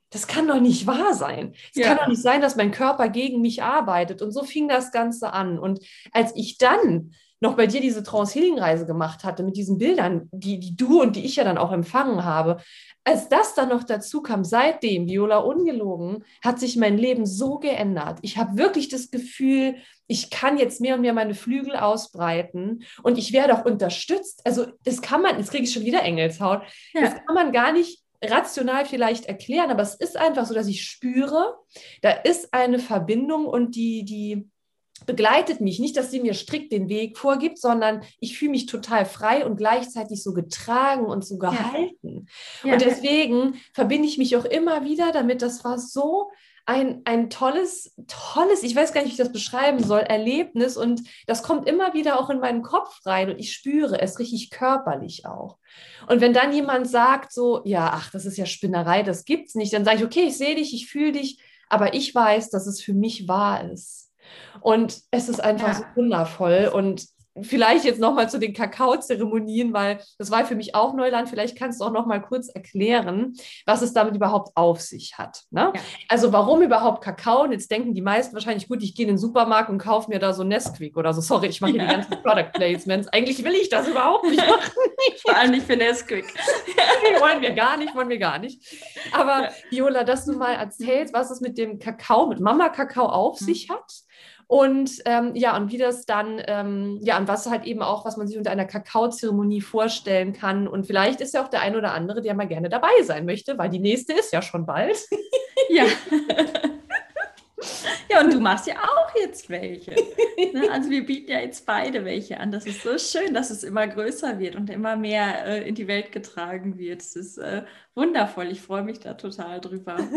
Das kann doch nicht wahr sein. Es ja. kann doch nicht sein, dass mein Körper gegen mich arbeitet. Und so fing das Ganze an. Und als ich dann noch bei dir diese Trance-Healing-Reise gemacht hatte mit diesen Bildern, die, die du und die ich ja dann auch empfangen habe, als das dann noch dazu kam, seitdem, Viola ungelogen, hat sich mein Leben so geändert. Ich habe wirklich das Gefühl, ich kann jetzt mehr und mehr meine Flügel ausbreiten und ich werde auch unterstützt. Also das kann man, jetzt kriege ich schon wieder Engelshaut, ja. das kann man gar nicht rational vielleicht erklären, aber es ist einfach so, dass ich spüre, da ist eine Verbindung und die, die, begleitet mich. Nicht, dass sie mir strikt den Weg vorgibt, sondern ich fühle mich total frei und gleichzeitig so getragen und so gehalten. Ja. Ja. Und deswegen verbinde ich mich auch immer wieder damit. Das war so ein, ein tolles, tolles, ich weiß gar nicht, wie ich das beschreiben soll, Erlebnis. Und das kommt immer wieder auch in meinen Kopf rein und ich spüre es richtig körperlich auch. Und wenn dann jemand sagt so, ja, ach, das ist ja Spinnerei, das gibt's nicht, dann sage ich, okay, ich sehe dich, ich fühle dich, aber ich weiß, dass es für mich wahr ist. Und es ist einfach ja. so wundervoll. Und vielleicht jetzt nochmal zu den Kakaozeremonien, weil das war für mich auch Neuland. Vielleicht kannst du auch nochmal kurz erklären, was es damit überhaupt auf sich hat. Ne? Ja. Also warum überhaupt Kakao? Und jetzt denken die meisten wahrscheinlich, gut, ich gehe in den Supermarkt und kaufe mir da so Nesquik oder so. Sorry, ich mache hier ja. die ganzen Product Placements. Eigentlich will ich das überhaupt nicht machen. Vor allem nicht für Nesquik. nee, wollen wir gar nicht, wollen wir gar nicht. Aber Viola, dass du mal erzählst, was es mit dem Kakao, mit Mama Kakao auf mhm. sich hat und ähm, ja, und wie das dann, ähm, ja, und was halt eben auch, was man sich unter einer Kakaozeremonie vorstellen kann. Und vielleicht ist ja auch der ein oder andere, der mal gerne dabei sein möchte, weil die nächste ist ja schon bald. ja. Ja, und du machst ja auch jetzt welche. Ne, also wir bieten ja jetzt beide welche an. Das ist so schön, dass es immer größer wird und immer mehr äh, in die Welt getragen wird. Das ist äh, wundervoll. Ich freue mich da total drüber.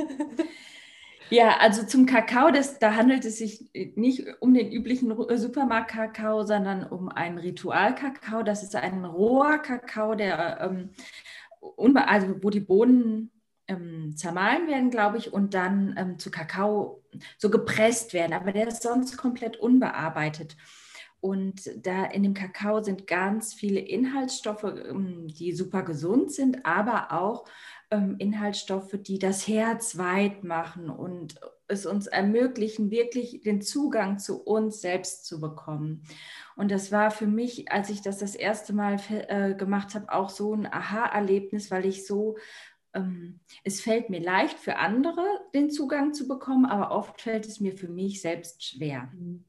Ja, also zum Kakao, das, da handelt es sich nicht um den üblichen äh, Supermarkt-Kakao, sondern um einen Ritual-Kakao. Das ist ein roher Kakao, der, ähm, also wo die Bohnen ähm, zermahlen werden, glaube ich, und dann ähm, zu Kakao so gepresst werden. Aber der ist sonst komplett unbearbeitet. Und da in dem Kakao sind ganz viele Inhaltsstoffe, ähm, die super gesund sind, aber auch ähm, Inhaltsstoffe, die das Herz weit machen und es uns ermöglichen, wirklich den Zugang zu uns selbst zu bekommen. Und das war für mich, als ich das das erste Mal äh, gemacht habe, auch so ein Aha-Erlebnis, weil ich so, ähm, es fällt mir leicht für andere den Zugang zu bekommen, aber oft fällt es mir für mich selbst schwer. Mhm.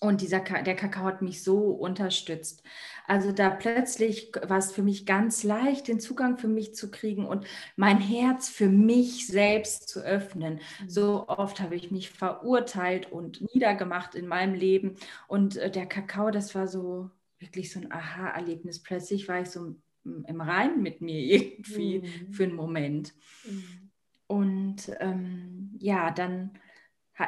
Und dieser, der Kakao hat mich so unterstützt. Also da plötzlich war es für mich ganz leicht, den Zugang für mich zu kriegen und mein Herz für mich selbst zu öffnen. Mhm. So oft habe ich mich verurteilt und niedergemacht in meinem Leben. Und äh, der Kakao, das war so wirklich so ein Aha-Erlebnis. Plötzlich war ich so im Rein mit mir irgendwie mhm. für einen Moment. Mhm. Und ähm, ja, dann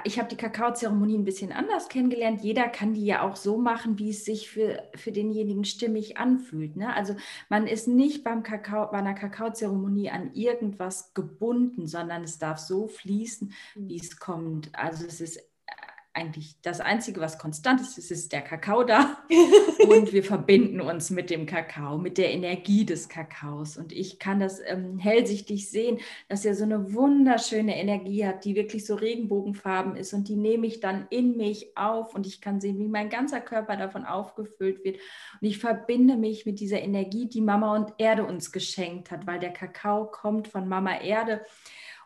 ich habe die Kakaozeremonie ein bisschen anders kennengelernt. Jeder kann die ja auch so machen, wie es sich für, für denjenigen stimmig anfühlt. Ne? Also man ist nicht beim Kakao, bei einer Kakaozeremonie an irgendwas gebunden, sondern es darf so fließen, wie es kommt. Also es ist eigentlich das Einzige, was konstant ist, ist, ist der Kakao da. und wir verbinden uns mit dem Kakao, mit der Energie des Kakaos. Und ich kann das ähm, hellsichtig sehen, dass er so eine wunderschöne Energie hat, die wirklich so regenbogenfarben ist. Und die nehme ich dann in mich auf und ich kann sehen, wie mein ganzer Körper davon aufgefüllt wird. Und ich verbinde mich mit dieser Energie, die Mama und Erde uns geschenkt hat, weil der Kakao kommt von Mama Erde.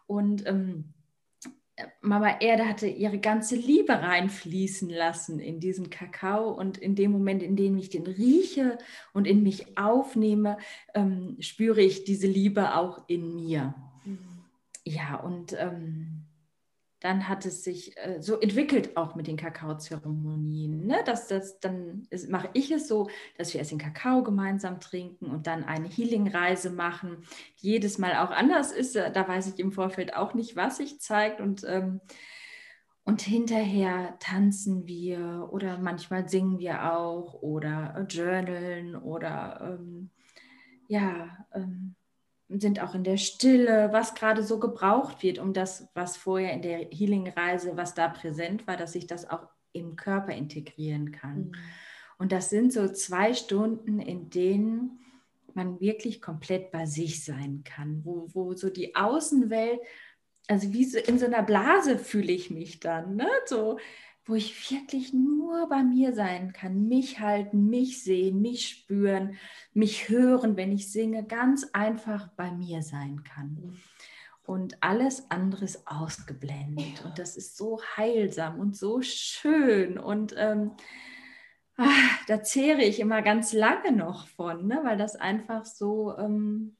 Und ähm, Mama Erde hatte ihre ganze Liebe reinfließen lassen in diesen Kakao und in dem Moment, in dem ich den rieche und in mich aufnehme, ähm, spüre ich diese Liebe auch in mir. Mhm. Ja, und ähm, dann hat es sich äh, so entwickelt auch mit den Kakaozeremonien. Ne? Dass das, dann mache ich es so, dass wir erst den Kakao gemeinsam trinken und dann eine Healing-Reise machen, die jedes Mal auch anders ist. Da weiß ich im Vorfeld auch nicht, was sich zeigt. Und, ähm, und hinterher tanzen wir oder manchmal singen wir auch oder äh, journalen oder ähm, ja, ähm, sind auch in der Stille, was gerade so gebraucht wird, um das, was vorher in der Healing-Reise, was da präsent war, dass ich das auch im Körper integrieren kann. Mhm. Und das sind so zwei Stunden, in denen man wirklich komplett bei sich sein kann, wo, wo so die Außenwelt, also wie so in so einer Blase fühle ich mich dann, ne? so wo ich wirklich nur bei mir sein kann, mich halten, mich sehen, mich spüren, mich hören, wenn ich singe, ganz einfach bei mir sein kann. Und alles andere ist ausgeblendet. Und das ist so heilsam und so schön. Und ähm, ach, da zehre ich immer ganz lange noch von, ne? weil das einfach so... Ähm,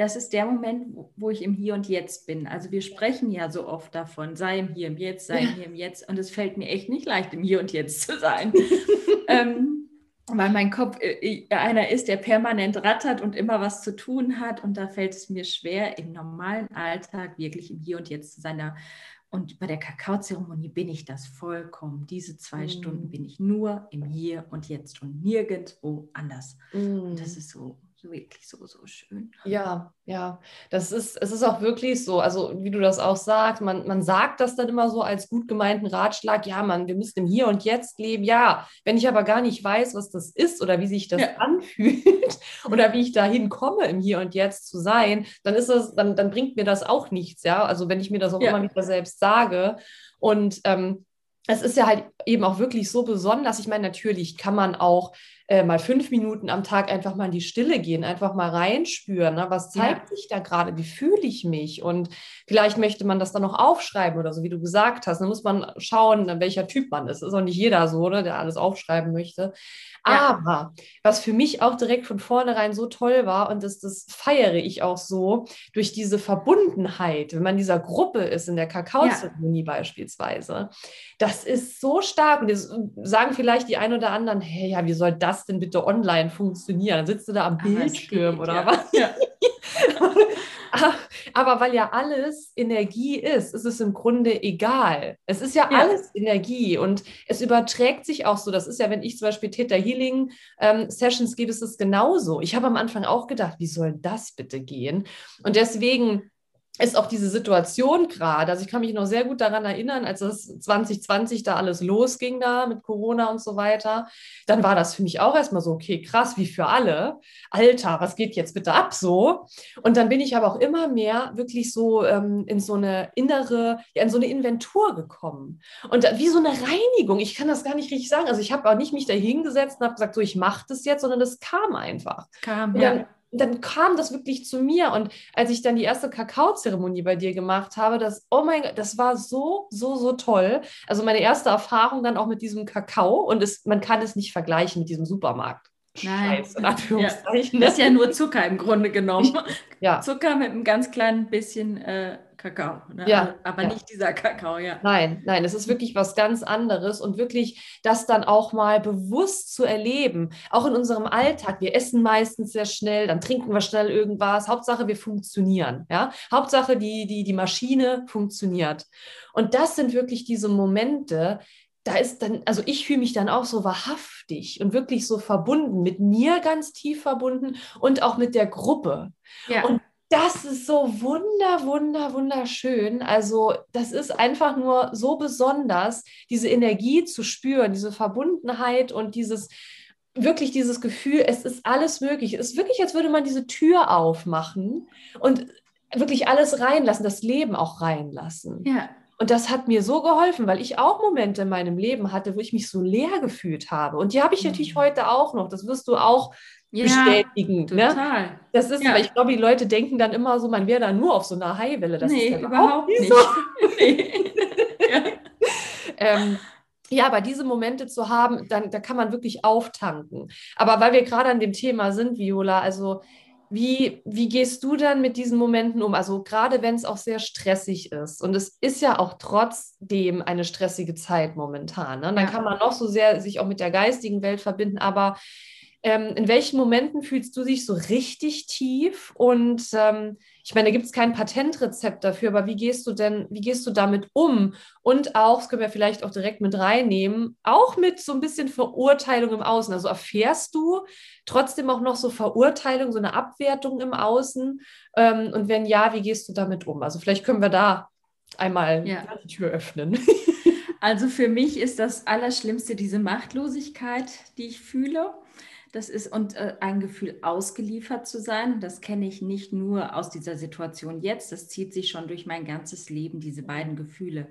das ist der Moment, wo ich im Hier und Jetzt bin. Also wir sprechen ja so oft davon, sei im Hier und Jetzt, sei im Hier und Jetzt. Und es fällt mir echt nicht leicht, im Hier und Jetzt zu sein. ähm, weil mein Kopf äh, äh, einer ist, der permanent rattert und immer was zu tun hat. Und da fällt es mir schwer, im normalen Alltag wirklich im Hier und Jetzt zu sein. Und bei der Kakaozeremonie bin ich das vollkommen. Diese zwei mm. Stunden bin ich nur im Hier und Jetzt und nirgendwo anders. Mm. Und das ist so wirklich so, so schön. Ja, ja. Das ist, es ist auch wirklich so, also wie du das auch sagst, man, man sagt das dann immer so als gut gemeinten Ratschlag, ja, man, wir müssen im Hier und Jetzt leben. Ja, wenn ich aber gar nicht weiß, was das ist oder wie sich das ja. anfühlt oder wie ich dahin komme, im Hier und Jetzt zu sein, dann ist das, dann, dann bringt mir das auch nichts, ja. Also wenn ich mir das auch ja. immer wieder selbst sage. Und ähm, es ist ja halt eben auch wirklich so besonders. Ich meine, natürlich kann man auch äh, mal fünf Minuten am Tag einfach mal in die Stille gehen, einfach mal reinspüren. Ne? Was zeigt ja. sich da gerade? Wie fühle ich mich? Und vielleicht möchte man das dann noch aufschreiben oder so, wie du gesagt hast. Dann muss man schauen, welcher Typ man ist. Ist auch nicht jeder so, ne, der alles aufschreiben möchte. Ja. Aber was für mich auch direkt von vornherein so toll war, und das, das feiere ich auch so, durch diese Verbundenheit, wenn man in dieser Gruppe ist, in der Kakaozeremonie ja. beispielsweise, das ist so stark. Und jetzt sagen vielleicht die ein oder anderen, hey, ja, wie soll das das denn bitte online funktionieren? Dann sitzt du da am ah, Bildschirm geht, oder ja. was? Ja. Aber weil ja alles Energie ist, ist es im Grunde egal. Es ist ja, ja, alles Energie und es überträgt sich auch so. Das ist ja, wenn ich zum Beispiel Theta Healing ähm, Sessions gebe, ist es genauso. Ich habe am Anfang auch gedacht, wie soll das bitte gehen? Und deswegen ist auch diese Situation gerade, also ich kann mich noch sehr gut daran erinnern, als das 2020 da alles losging da mit Corona und so weiter, dann war das für mich auch erstmal so, okay, krass, wie für alle. Alter, was geht jetzt bitte ab so? Und dann bin ich aber auch immer mehr wirklich so ähm, in so eine innere, ja, in so eine Inventur gekommen. Und wie so eine Reinigung, ich kann das gar nicht richtig sagen. Also ich habe auch nicht mich da hingesetzt und habe gesagt, so, ich mache das jetzt, sondern das kam einfach. Kam, ja dann kam das wirklich zu mir. Und als ich dann die erste Kakaozeremonie bei dir gemacht habe, das, oh mein Gott, das war so, so, so toll. Also meine erste Erfahrung dann auch mit diesem Kakao und es, man kann es nicht vergleichen mit diesem Supermarkt. Nein. Scheiß, in Anführungszeichen. Ja. Das ist ja nur Zucker im Grunde genommen. Ja. Zucker mit einem ganz kleinen bisschen äh, Kakao. Ne? Ja, aber ja. nicht dieser Kakao, ja. Nein, nein, es ist wirklich was ganz anderes und wirklich das dann auch mal bewusst zu erleben, auch in unserem Alltag. Wir essen meistens sehr schnell, dann trinken wir schnell irgendwas. Hauptsache, wir funktionieren. Ja? Hauptsache, die, die, die Maschine funktioniert. Und das sind wirklich diese Momente, da ist dann, also ich fühle mich dann auch so wahrhaftig und wirklich so verbunden, mit mir ganz tief verbunden und auch mit der Gruppe. Ja. Und Das ist so wunder, wunder, wunderschön. Also das ist einfach nur so besonders, diese Energie zu spüren, diese Verbundenheit und dieses wirklich dieses Gefühl, es ist alles möglich. Es ist wirklich, als würde man diese Tür aufmachen und wirklich alles reinlassen, das Leben auch reinlassen. Ja. Und das hat mir so geholfen, weil ich auch Momente in meinem Leben hatte, wo ich mich so leer gefühlt habe. Und die habe ich natürlich mhm. heute auch noch. Das wirst du auch ja, bestätigen. Ne? Total. Ne? Das ist, ja. weil ich glaube, die Leute denken dann immer so, man wäre da nur auf so einer Highwelle. Das nee, ist ja überhaupt nicht. So. nee. ja. ähm, ja, aber diese Momente zu haben, dann, da kann man wirklich auftanken. Aber weil wir gerade an dem Thema sind, Viola, also wie, wie gehst du dann mit diesen Momenten um? Also gerade wenn es auch sehr stressig ist. Und es ist ja auch trotzdem eine stressige Zeit momentan. Ne? Dann ja. kann man noch so sehr sich auch mit der geistigen Welt verbinden. Aber ähm, in welchen Momenten fühlst du dich so richtig tief? Und ähm, ich meine, da gibt es kein Patentrezept dafür, aber wie gehst du denn, wie gehst du damit um? Und auch, das können wir vielleicht auch direkt mit reinnehmen, auch mit so ein bisschen Verurteilung im Außen. Also erfährst du trotzdem auch noch so Verurteilung, so eine Abwertung im Außen? Ähm, und wenn ja, wie gehst du damit um? Also vielleicht können wir da einmal ja. die Tür öffnen. Also für mich ist das Allerschlimmste diese Machtlosigkeit, die ich fühle. Das ist und äh, ein Gefühl ausgeliefert zu sein. Das kenne ich nicht nur aus dieser Situation jetzt. Das zieht sich schon durch mein ganzes Leben, diese beiden Gefühle.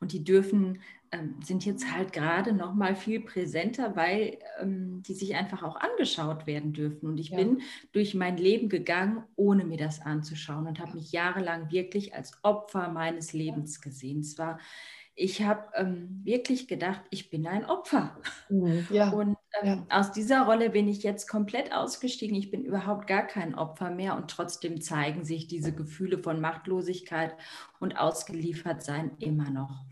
Und die dürfen, ähm, sind jetzt halt gerade noch mal viel präsenter, weil ähm, die sich einfach auch angeschaut werden dürfen. Und ich ja. bin durch mein Leben gegangen, ohne mir das anzuschauen und habe mich jahrelang wirklich als Opfer meines Lebens gesehen. Es war ich habe ähm, wirklich gedacht, ich bin ein Opfer. Mhm, ja, und ähm, ja. aus dieser Rolle bin ich jetzt komplett ausgestiegen. Ich bin überhaupt gar kein Opfer mehr und trotzdem zeigen sich diese Gefühle von Machtlosigkeit und Ausgeliefertsein immer noch.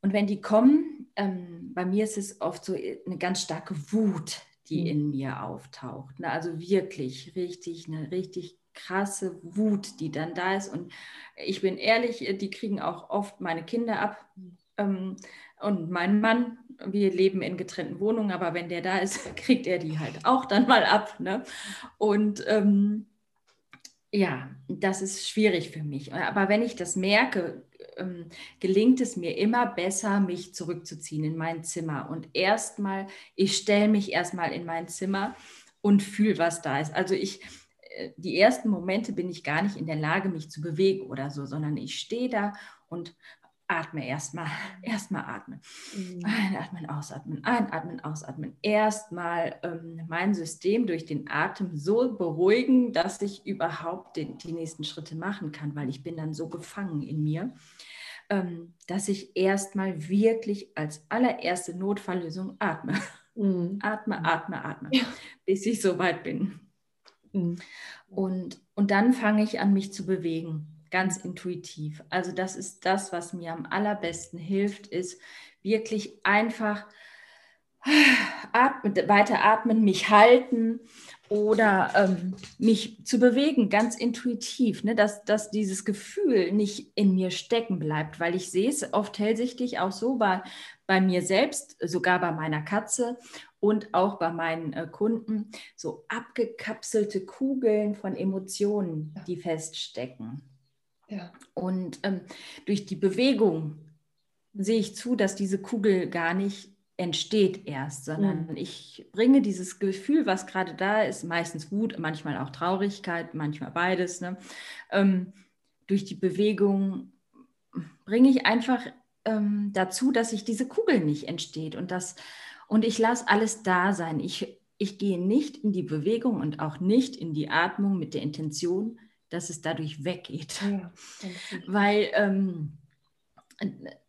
Und wenn die kommen, ähm, bei mir ist es oft so eine ganz starke Wut, die mhm. in mir auftaucht. Ne? Also wirklich richtig, eine richtig krasse Wut, die dann da ist. Und ich bin ehrlich, die kriegen auch oft meine Kinder ab. Ähm, und mein Mann, wir leben in getrennten Wohnungen, aber wenn der da ist, kriegt er die halt auch dann mal ab. Ne? Und ähm, ja, das ist schwierig für mich. Aber wenn ich das merke, ähm, gelingt es mir immer besser, mich zurückzuziehen in mein Zimmer. Und erstmal, ich stelle mich erstmal in mein Zimmer und fühle, was da ist. Also ich, äh, die ersten Momente bin ich gar nicht in der Lage, mich zu bewegen oder so, sondern ich stehe da und atme erstmal, erstmal atmen. Mhm. Einatmen, ausatmen, einatmen, ausatmen. Erstmal ähm, mein System durch den Atem so beruhigen, dass ich überhaupt den, die nächsten Schritte machen kann, weil ich bin dann so gefangen in mir, ähm, dass ich erstmal wirklich als allererste Notfalllösung atme. Mhm. Atme, atme, atme, ja. bis ich so weit bin. Mhm. Und, und dann fange ich an, mich zu bewegen, ganz intuitiv. Also das ist das, was mir am allerbesten hilft, ist wirklich einfach atmen, weiter atmen, mich halten oder ähm, mich zu bewegen, ganz intuitiv, ne? dass, dass dieses Gefühl nicht in mir stecken bleibt, weil ich sehe es oft hellsichtig auch so bei, bei mir selbst, sogar bei meiner Katze und auch bei meinen äh, Kunden, so abgekapselte Kugeln von Emotionen, die feststecken. Ja. Und ähm, durch die Bewegung sehe ich zu, dass diese Kugel gar nicht entsteht erst, sondern mhm. ich bringe dieses Gefühl, was gerade da ist, meistens Wut, manchmal auch Traurigkeit, manchmal beides, ne? ähm, durch die Bewegung bringe ich einfach ähm, dazu, dass sich diese Kugel nicht entsteht und das und ich lasse alles da sein. Ich, ich gehe nicht in die Bewegung und auch nicht in die Atmung mit der Intention, dass es dadurch weggeht. Ja, Weil ähm,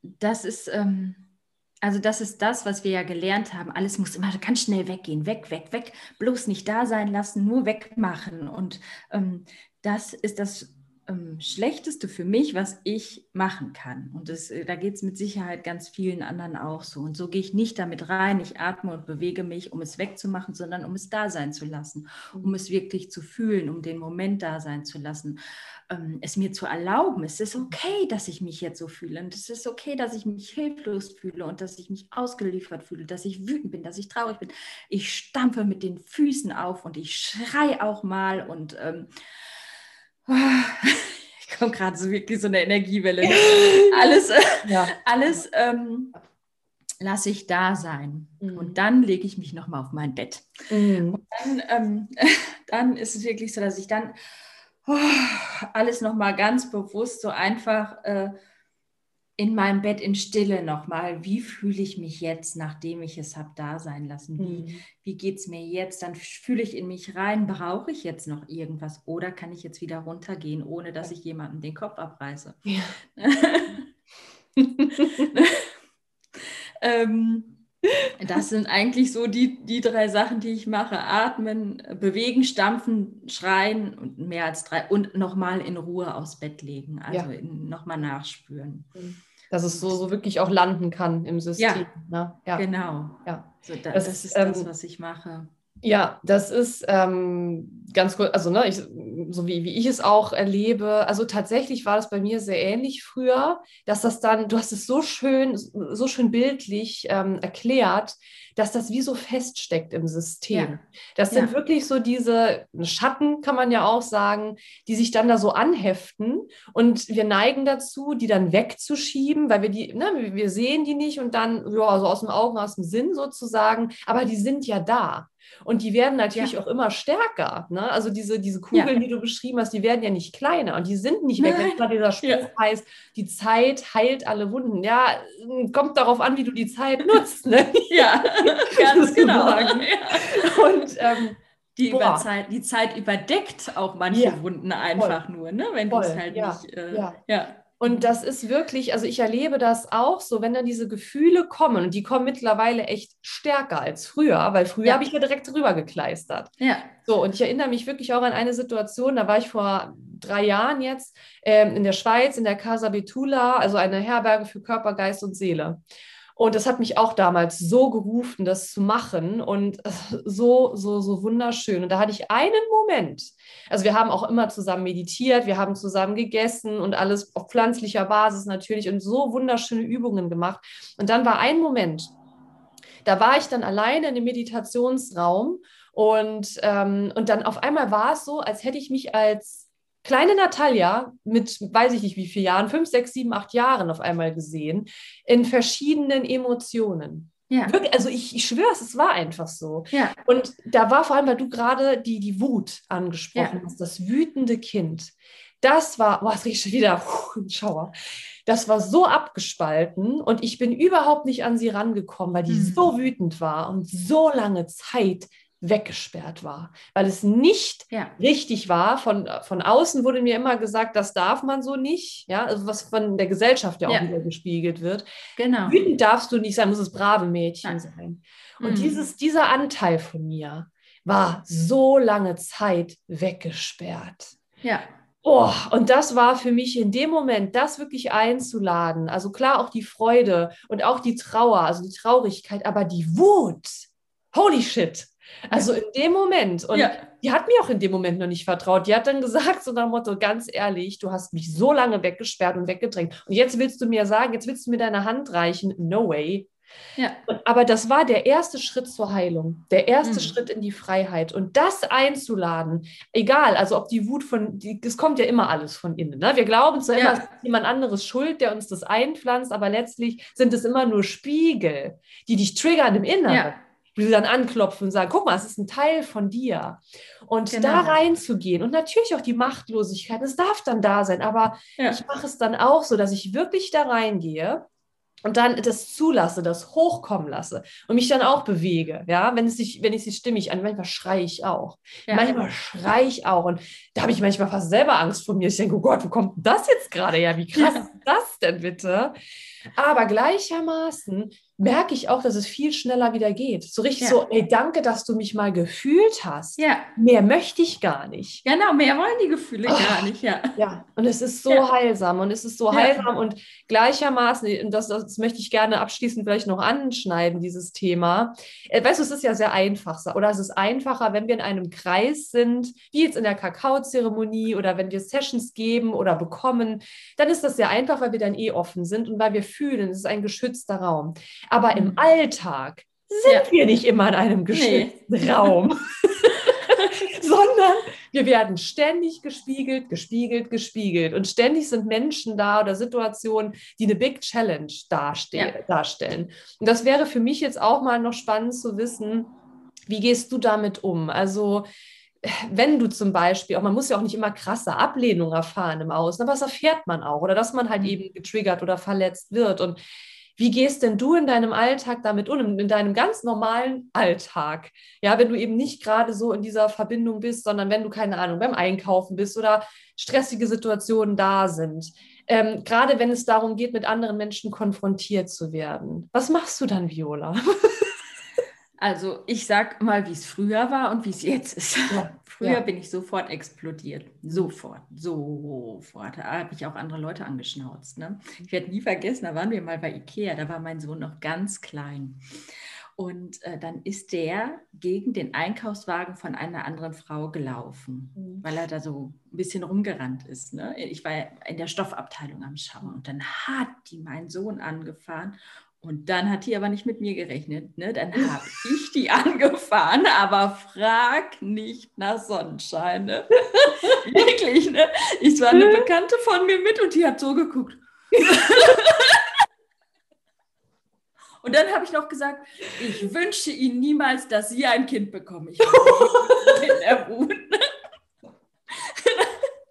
das ist, ähm, also das ist das, was wir ja gelernt haben. Alles muss immer ganz schnell weggehen, weg, weg, weg, bloß nicht da sein lassen, nur wegmachen. Und ähm, das ist das ähm, Schlechteste für mich, was ich machen kann. Und das, äh, da geht es mit Sicherheit ganz vielen anderen auch so. Und so gehe ich nicht damit rein. Ich atme und bewege mich, um es wegzumachen, sondern um es da sein zu lassen, um mhm. es wirklich zu fühlen, um den Moment da sein zu lassen, ähm, es mir zu erlauben. Es ist okay, dass ich mich jetzt so fühle. Und es ist okay, dass ich mich hilflos fühle und dass ich mich ausgeliefert fühle, dass ich wütend bin, dass ich traurig bin. Ich stampfe mit den Füßen auf und ich schreie auch mal und ähm, ich komme gerade so wirklich so eine Energiewelle. Alles, ja. alles ähm, lasse ich da sein. Mhm. Und dann lege ich mich nochmal auf mein Bett. Mhm. Und dann, ähm, dann ist es wirklich so, dass ich dann oh, alles nochmal ganz bewusst so einfach äh, in meinem Bett in Stille nochmal, wie fühle ich mich jetzt, nachdem ich es habe da sein lassen? Wie, mhm. wie geht es mir jetzt? Dann fühle ich in mich rein, brauche ich jetzt noch irgendwas oder kann ich jetzt wieder runtergehen, ohne dass ich jemandem den Kopf abreiße? Ja. ähm, das sind eigentlich so die, die drei Sachen, die ich mache. Atmen, bewegen, stampfen, schreien und mehr als drei. Und nochmal in Ruhe aufs Bett legen, also ja. nochmal nachspüren. Mhm dass es so, so wirklich auch landen kann im System. Ja, ne? ja. genau. Ja. So, da, das, das, ist ähm, das, was ich mache. Ja, das ist ähm, ganz gut, also ne, ich, so wie, wie ich es auch erlebe, also tatsächlich war das bei mir sehr ähnlich früher, dass das dann, du hast es so schön, so schön bildlich ähm, erklärt, dass das wie so feststeckt im System. Ja. Das sind ja. wirklich so diese Schatten, kann man ja auch sagen, die sich dann da so anheften und wir neigen dazu, die dann wegzuschieben, weil wir die, ne, wir sehen die nicht und dann, ja, so aus dem Augen, aus dem Sinn sozusagen, aber die sind ja da. Und die werden natürlich ja. auch immer stärker. Ne? Also diese, diese Kugeln, ja. die du beschrieben hast, die werden ja nicht kleiner und die sind nicht weg. Wenn dieser Spruch ja. heißt, die Zeit heilt alle Wunden. Ja, kommt darauf an, wie du die Zeit nutzt. Ne? Ja, ganz genau. Und ähm, die, Zeit, die Zeit überdeckt auch manche Wunden einfach Voll. nur, ne? wenn du es halt nicht. Äh, ja. Und das ist wirklich, also ich erlebe das auch so, wenn dann diese Gefühle kommen, und die kommen mittlerweile echt stärker als früher, weil früher ja. habe ich ja direkt drüber gekleistert. Ja. So, und ich erinnere mich wirklich auch an eine Situation, da war ich vor drei Jahren jetzt ähm, in der Schweiz, in der Casa Betula, also eine Herberge für Körper, Geist und Seele. Und das hat mich auch damals so gerufen, das zu machen und so, so, so wunderschön. Und da hatte ich einen Moment. Also wir haben auch immer zusammen meditiert, wir haben zusammen gegessen und alles auf pflanzlicher Basis natürlich und so wunderschöne Übungen gemacht. Und dann war ein Moment, da war ich dann alleine in dem Meditationsraum und, ähm, und dann auf einmal war es so, als hätte ich mich als kleine Natalia mit, weiß ich nicht wie viele Jahren, fünf, sechs, sieben, acht Jahren auf einmal gesehen, in verschiedenen Emotionen. Ja. Wirklich, also ich, ich schwöre es, es war einfach so. Ja. Und da war vor allem, weil du gerade die, die Wut angesprochen ja. hast, das wütende Kind. Das war, boah, es riecht schon wieder, puh, Schauer. Das war so abgespalten und ich bin überhaupt nicht an sie rangekommen, weil die mhm. so wütend war und so lange Zeit weggesperrt war, weil es nicht ja. richtig war. Von, von außen wurde mir immer gesagt, das darf man so nicht, ja, also was von der Gesellschaft ja auch ja. wieder gespiegelt wird. Genau. Wütend darfst du nicht sein, muss es brave Mädchen ja. sein. Und mhm. dieses, dieser Anteil von mir war so lange Zeit weggesperrt. Ja. Oh, und das war für mich in dem Moment, das wirklich einzuladen. Also klar auch die Freude und auch die Trauer, also die Traurigkeit, aber die Wut. Holy shit. Also in dem Moment. Und ja. die hat mir auch in dem Moment noch nicht vertraut. Die hat dann gesagt, so nach dem Motto, ganz ehrlich, du hast mich so lange weggesperrt und weggedrängt. Und jetzt willst du mir sagen, jetzt willst du mir deine Hand reichen. No way. Ja. Aber das war der erste Schritt zur Heilung, der erste mhm. Schritt in die Freiheit. Und das einzuladen, egal, also ob die Wut von, es kommt ja immer alles von innen. Ne? Wir glauben zwar ja. immer, es ist jemand anderes schuld, der uns das einpflanzt, aber letztlich sind es immer nur Spiegel, die dich triggern im Inneren. Ja die dann anklopfen und sagen, guck mal, es ist ein Teil von dir. Und genau. da reinzugehen und natürlich auch die Machtlosigkeit, es darf dann da sein, aber ja. ich mache es dann auch so, dass ich wirklich da reingehe und dann das zulasse, das hochkommen lasse und mich dann auch bewege, ja, wenn es sich, wenn ich sie stimmig an, manchmal schreie ich auch, ja. manchmal schreie ich auch und da habe ich manchmal fast selber Angst vor mir. Ich denke, oh Gott, wo kommt das jetzt gerade her? Wie krass ja. ist das denn bitte? Aber gleichermaßen merke ich auch, dass es viel schneller wieder geht. So richtig ja. so, ey, danke, dass du mich mal gefühlt hast. Ja. Mehr möchte ich gar nicht. Genau, mehr wollen die Gefühle oh, gar nicht, ja. Ja, und es ist so ja. heilsam und es ist so heilsam und gleichermaßen, und das, das möchte ich gerne abschließend vielleicht noch anschneiden, dieses Thema. Äh, weißt du, es ist ja sehr einfach, oder es ist einfacher, wenn wir in einem Kreis sind, wie jetzt in der Kakaozeremonie oder wenn wir Sessions geben oder bekommen, dann ist das sehr einfach, weil wir dann eh offen sind und weil wir fühlen, es ist ein geschützter Raum. Aber im. Alltag sind ja. wir nicht immer in einem geschützten nee. Raum, sondern Wir werden ständig gespiegelt, gespiegelt, gespiegelt. Und ständig sind Menschen da oder Situationen, die eine Big Challenge darstell ja. darstellen. Und das wäre für mich jetzt auch mal noch spannend zu wissen, wie gehst du damit um? Also, wenn du zum Beispiel, auch man muss ja auch nicht immer krasse Ablehnung erfahren im Außen, aber das erfährt man auch oder dass man halt mhm. eben getriggert oder verletzt wird. Und wie gehst denn du in deinem Alltag damit um, in deinem ganz normalen Alltag? Ja, wenn du eben nicht gerade so in dieser Verbindung bist, sondern wenn du, keine Ahnung, beim Einkaufen bist oder stressige Situationen da sind. Ähm, gerade wenn es darum geht, mit anderen Menschen konfrontiert zu werden. Was machst du dann, Viola? Also ich sag mal, wie es früher war und wie es jetzt ist. Ja, früher ja. bin ich sofort explodiert. Sofort, sofort. Da habe ich auch andere Leute angeschnauzt. Ne? Ich werde nie vergessen, da waren wir mal bei Ikea, da war mein Sohn noch ganz klein. Und äh, dann ist der gegen den Einkaufswagen von einer anderen Frau gelaufen, mhm. weil er da so ein bisschen rumgerannt ist. Ne? Ich war in der Stoffabteilung am Schauen und dann hat die meinen Sohn angefahren und dann hat die aber nicht mit mir gerechnet. Ne? Dann habe ich die angefahren, aber frag nicht nach Sonnenschein. Ne? Wirklich, ne? Ich war eine Bekannte von mir mit und die hat so geguckt. und dann habe ich noch gesagt, ich wünsche Ihnen niemals, dass Sie ein Kind bekommen. Ich bin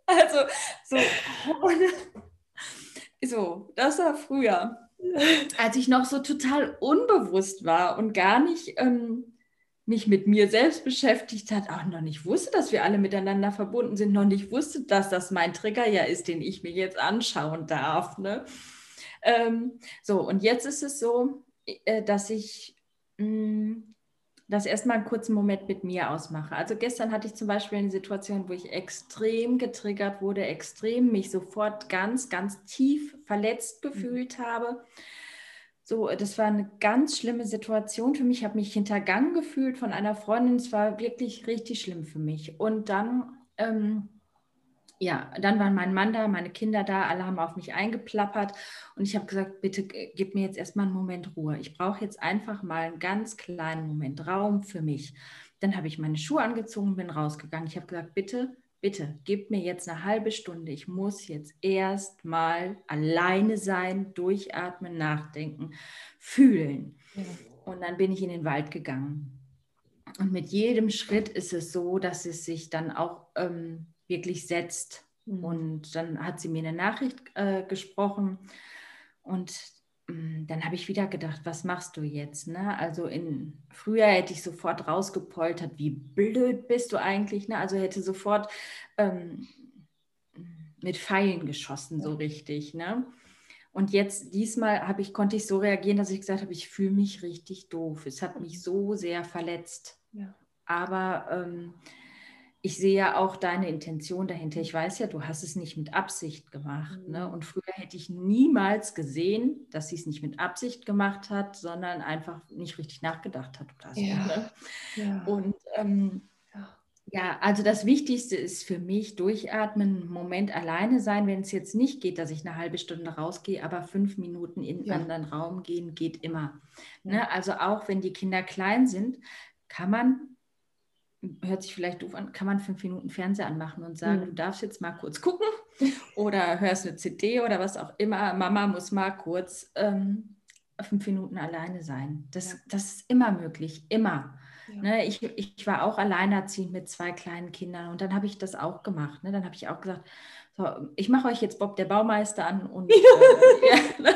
also, so, so, das war früher als ich noch so total unbewusst war und gar nicht ähm, mich mit mir selbst beschäftigt hat, auch noch nicht wusste, dass wir alle miteinander verbunden sind, noch nicht wusste, dass das mein Trigger ja ist, den ich mir jetzt anschauen darf. Ne? Ähm, so, und jetzt ist es so, äh, dass ich mh, mm, das erstmal einen kurzen Moment mit mir ausmache. Also gestern hatte ich zum Beispiel eine Situation, wo ich extrem getriggert wurde, extrem mich sofort ganz, ganz tief verletzt mhm. gefühlt mhm. habe. So, das war eine ganz schlimme Situation für mich. Ich habe mich hintergangen gefühlt von einer Freundin. Es war wirklich richtig schlimm für mich. Und dann ähm, ja, dann waren mein Mann da, meine Kinder da, alle haben auf mich eingeplappert und ich habe gesagt, bitte gib mir jetzt erstmal einen Moment Ruhe. Ich brauche jetzt einfach mal einen ganz kleinen Moment Raum für mich. Dann habe ich meine Schuhe angezogen bin rausgegangen. Ich habe gesagt, bitte, bitte, gib mir jetzt eine halbe Stunde. Ich muss jetzt erst mal alleine sein, durchatmen, nachdenken, fühlen. Ja. Und dann bin ich in den Wald gegangen. Und mit jedem Schritt ist es so, dass es sich dann auch ähm, wirklich setzt. Mhm. Und dann hat sie mir eine Nachricht äh, gesprochen und mm, dann habe ich wieder gedacht, was machst du jetzt? Ne? Also in früher hätte ich sofort rausgepoltert, wie blöd bist du eigentlich? Ne? Also hätte sofort ähm, mit Pfeilen geschossen, so richtig. Ne? Und jetzt diesmal habe ich, konnte ich so reagieren, dass ich gesagt habe, ich fühle mich richtig doof. Es hat mich so sehr verletzt. Ja. Aber ähm, ich sehe ja auch deine Intention dahinter. Ich weiß ja, du hast es nicht mit Absicht gemacht. Ne? Mhm. Ne? Und früher hätte ich niemals gesehen, dass sie es nicht mit Absicht gemacht hat, sondern einfach nicht richtig nachgedacht hat. Oder so, ja. Ne? ja. Und ähm, ja, also das Wichtigste ist für mich durchatmen, einen Moment alleine sein, wenn es jetzt nicht geht, dass ich eine halbe Stunde rausgehe, aber fünf Minuten in einen anderen Raum gehen geht immer. Ne? Also auch wenn die Kinder klein sind, kann man hört sich vielleicht doof an, kann man fünf Minuten Fernseher anmachen und sagen, mhm. du darfst jetzt mal kurz gucken oder hörst eine CD oder was auch immer. Mama muss mal kurz ähm, fünf Minuten alleine sein. Das, ja. das ist immer möglich, immer. Ja. Ne, ich, ich war auch alleinerziehend mit zwei kleinen Kindern und dann habe ich das auch gemacht. Ne? Dann habe ich auch gesagt, ich mache euch jetzt Bob der Baumeister an und äh, ja, ne?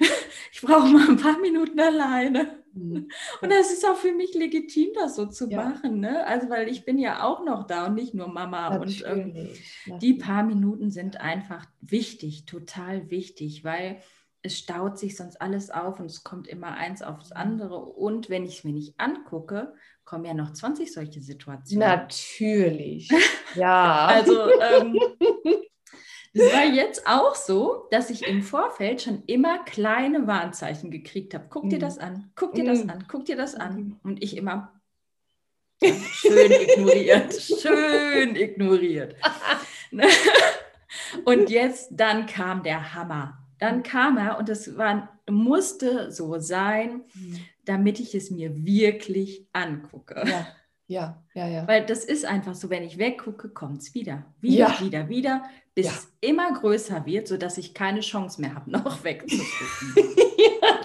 ich brauche mal ein paar Minuten alleine. Mhm. Und das ist auch für mich legitim, das so zu ja. machen. Ne? Also, weil ich bin ja auch noch da und nicht nur Mama. Natürlich. Und ähm, die paar Minuten sind einfach wichtig, total wichtig, weil es staut sich sonst alles auf und es kommt immer eins aufs mhm. andere. Und wenn ich es mir nicht angucke, kommen ja noch 20 solche Situationen. Natürlich. Ja. also ähm, es war jetzt auch so, dass ich im Vorfeld schon immer kleine Warnzeichen gekriegt habe. Guck dir mhm. das an, guck dir das mhm. an, guck dir das an. Mhm. Und ich immer schön ignoriert, schön ignoriert. und jetzt, dann kam der Hammer. Dann kam er und es war, musste so sein, damit ich es mir wirklich angucke. Ja. Ja, ja, ja. Weil das ist einfach so, wenn ich weggucke, kommt es wieder. Wieder, ja. wieder, wieder, bis ja. es immer größer wird, sodass ich keine Chance mehr habe, noch wegzudrücken.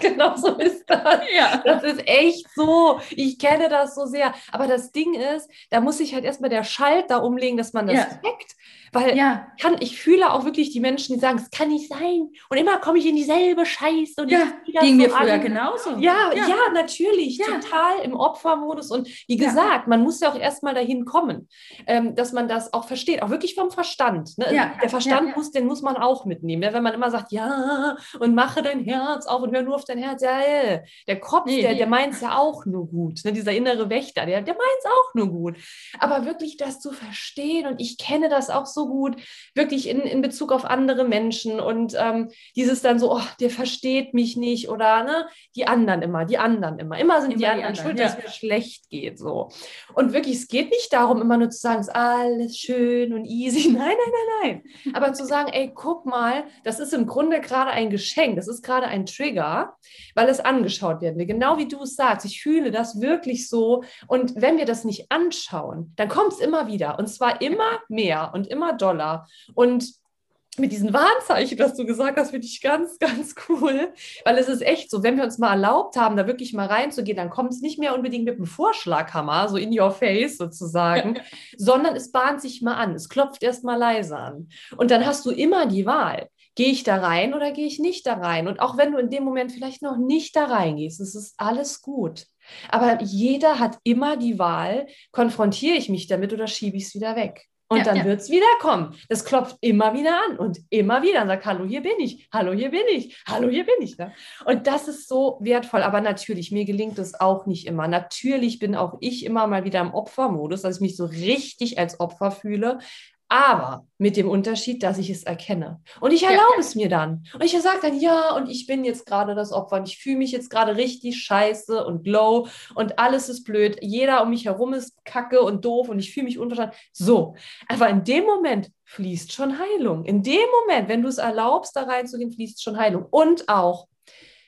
genau so ist das. Ja. Das ist echt so. Ich kenne das so sehr. Aber das Ding ist, da muss ich halt erstmal der Schalter umlegen, dass man das ja. checkt. Weil ja. kann, ich fühle auch wirklich die Menschen, die sagen, es kann nicht sein. Und immer komme ich in dieselbe Scheiße. Und ja, ging mir früher genauso. Ja, ja, ja natürlich. Total im Opfermodus. Und wie gesagt, man muss ja auch erstmal dahin kommen, ähm, dass man das auch versteht. Auch wirklich vom Verstand. Ne? Der Verstand muss, den muss man auch mitnehmen. Wenn man immer sagt, ja, und mache dein Herz auf und hör nur auf dein Herz. Ja, der Kopf, nee, der, der meint es ja auch nur gut. Ne? Dieser innere Wächter, der, der meint es auch nur gut. Aber wirklich das zu verstehen, und ich kenne das auch so gut, wirklich in, in Bezug auf andere Menschen und ähm, dieses dann so, oh, der versteht mich nicht oder ne, die anderen immer, die anderen immer. Immer sind immer die, anderen, anderen schuld, ja. dass es mir schlecht geht. So. Und wirklich, es geht nicht darum, immer nur zu sagen, es ist alles schön und easy. Nein, nein, nein, nein. Aber zu sagen, ey, guck mal, das ist im Grunde gerade ein Geschenk, das ist gerade ein Trigger, weil es angeschaut werden will. Genau wie du es sagst, ich fühle das wirklich so. Und wenn wir das nicht anschauen, dann kommt es immer wieder. Und zwar immer mehr und immer doller. Und mit diesen Warnzeichen, was du gesagt hast, finde ich ganz, ganz cool, weil es ist echt so, wenn wir uns mal erlaubt haben, da wirklich mal reinzugehen, dann kommt es nicht mehr unbedingt mit einem Vorschlaghammer, so in your face sozusagen, sondern es bahnt sich mal an, es klopft erst mal leise an. Und dann hast du immer die Wahl, gehe ich da rein oder gehe ich nicht da rein? Und auch wenn du in dem Moment vielleicht noch nicht da reingehst, es ist alles gut. Aber jeder hat immer die Wahl, konfrontiere ich mich damit oder schiebe ich es wieder weg? Und ja, dann ja. wird es wieder kommen. Das klopft immer wieder an und immer wieder und sagt, hallo, hier bin ich, hallo, hier bin ich, hallo, hier bin ich. Ne? Und das ist so wertvoll. Aber natürlich, mir gelingt es auch nicht immer. Natürlich bin auch ich immer mal wieder im Opfermodus, dass ich mich so richtig als Opfer fühle aber mit dem Unterschied, dass ich es erkenne. Und ich erlaube ja. es mir dann. Und ich sage dann, ja, und ich bin jetzt gerade das Opfer und ich fühle mich jetzt gerade richtig scheiße und low und alles ist blöd. Jeder um mich herum ist kacke und doof und ich fühle mich unverstanden. So, aber in dem Moment fließt schon Heilung. In dem Moment, wenn du es erlaubst, da reinzugehen, fließt schon Heilung. Und auch,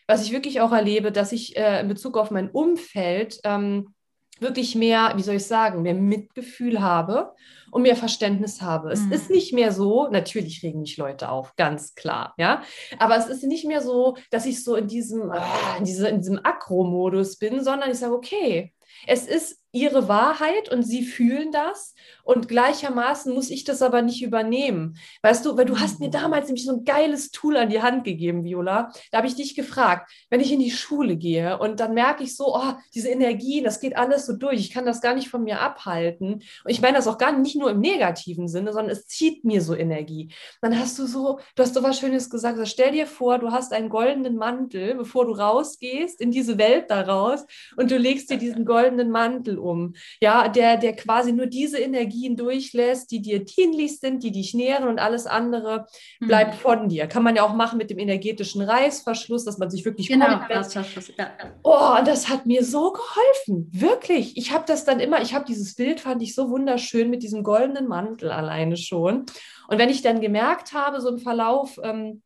was ich wirklich auch erlebe, dass ich äh, in Bezug auf mein Umfeld ähm, wirklich mehr, wie soll ich sagen, mehr Mitgefühl habe und mehr Verständnis habe. Es mhm. ist nicht mehr so, natürlich regen mich Leute auf, ganz klar, ja, aber es ist nicht mehr so, dass ich so in diesem, ah, in, diese, in diesem Akro-Modus bin, sondern ich sage, okay, es ist ihre Wahrheit und sie fühlen das und gleichermaßen muss ich das aber nicht übernehmen. Weißt du, weil du hast mir damals nämlich so ein geiles Tool an die Hand gegeben, Viola. Da habe ich dich gefragt, wenn ich in die Schule gehe und dann merke ich so, oh, diese Energie, das geht alles so durch. Ich kann das gar nicht von mir abhalten. Und ich meine das auch gar nicht nur im negativen Sinne, sondern es zieht mir so Energie. Dann hast du so, du hast so was Schönes gesagt. Also stell dir vor, du hast einen goldenen Mantel, bevor du rausgehst in diese Welt daraus und du legst dir diesen goldenen Mantel um. Ja, der, der quasi nur diese Energien durchlässt, die dir dienlich sind, die dich nähren und alles andere mhm. bleibt von dir. Kann man ja auch machen mit dem energetischen Reißverschluss, dass man sich wirklich genau, Reißverschluss. Ja. Oh, das hat mir so geholfen, wirklich. Ich habe das dann immer, ich habe dieses Bild fand ich so wunderschön mit diesem goldenen Mantel alleine schon. Und wenn ich dann gemerkt habe, so im Verlauf ähm,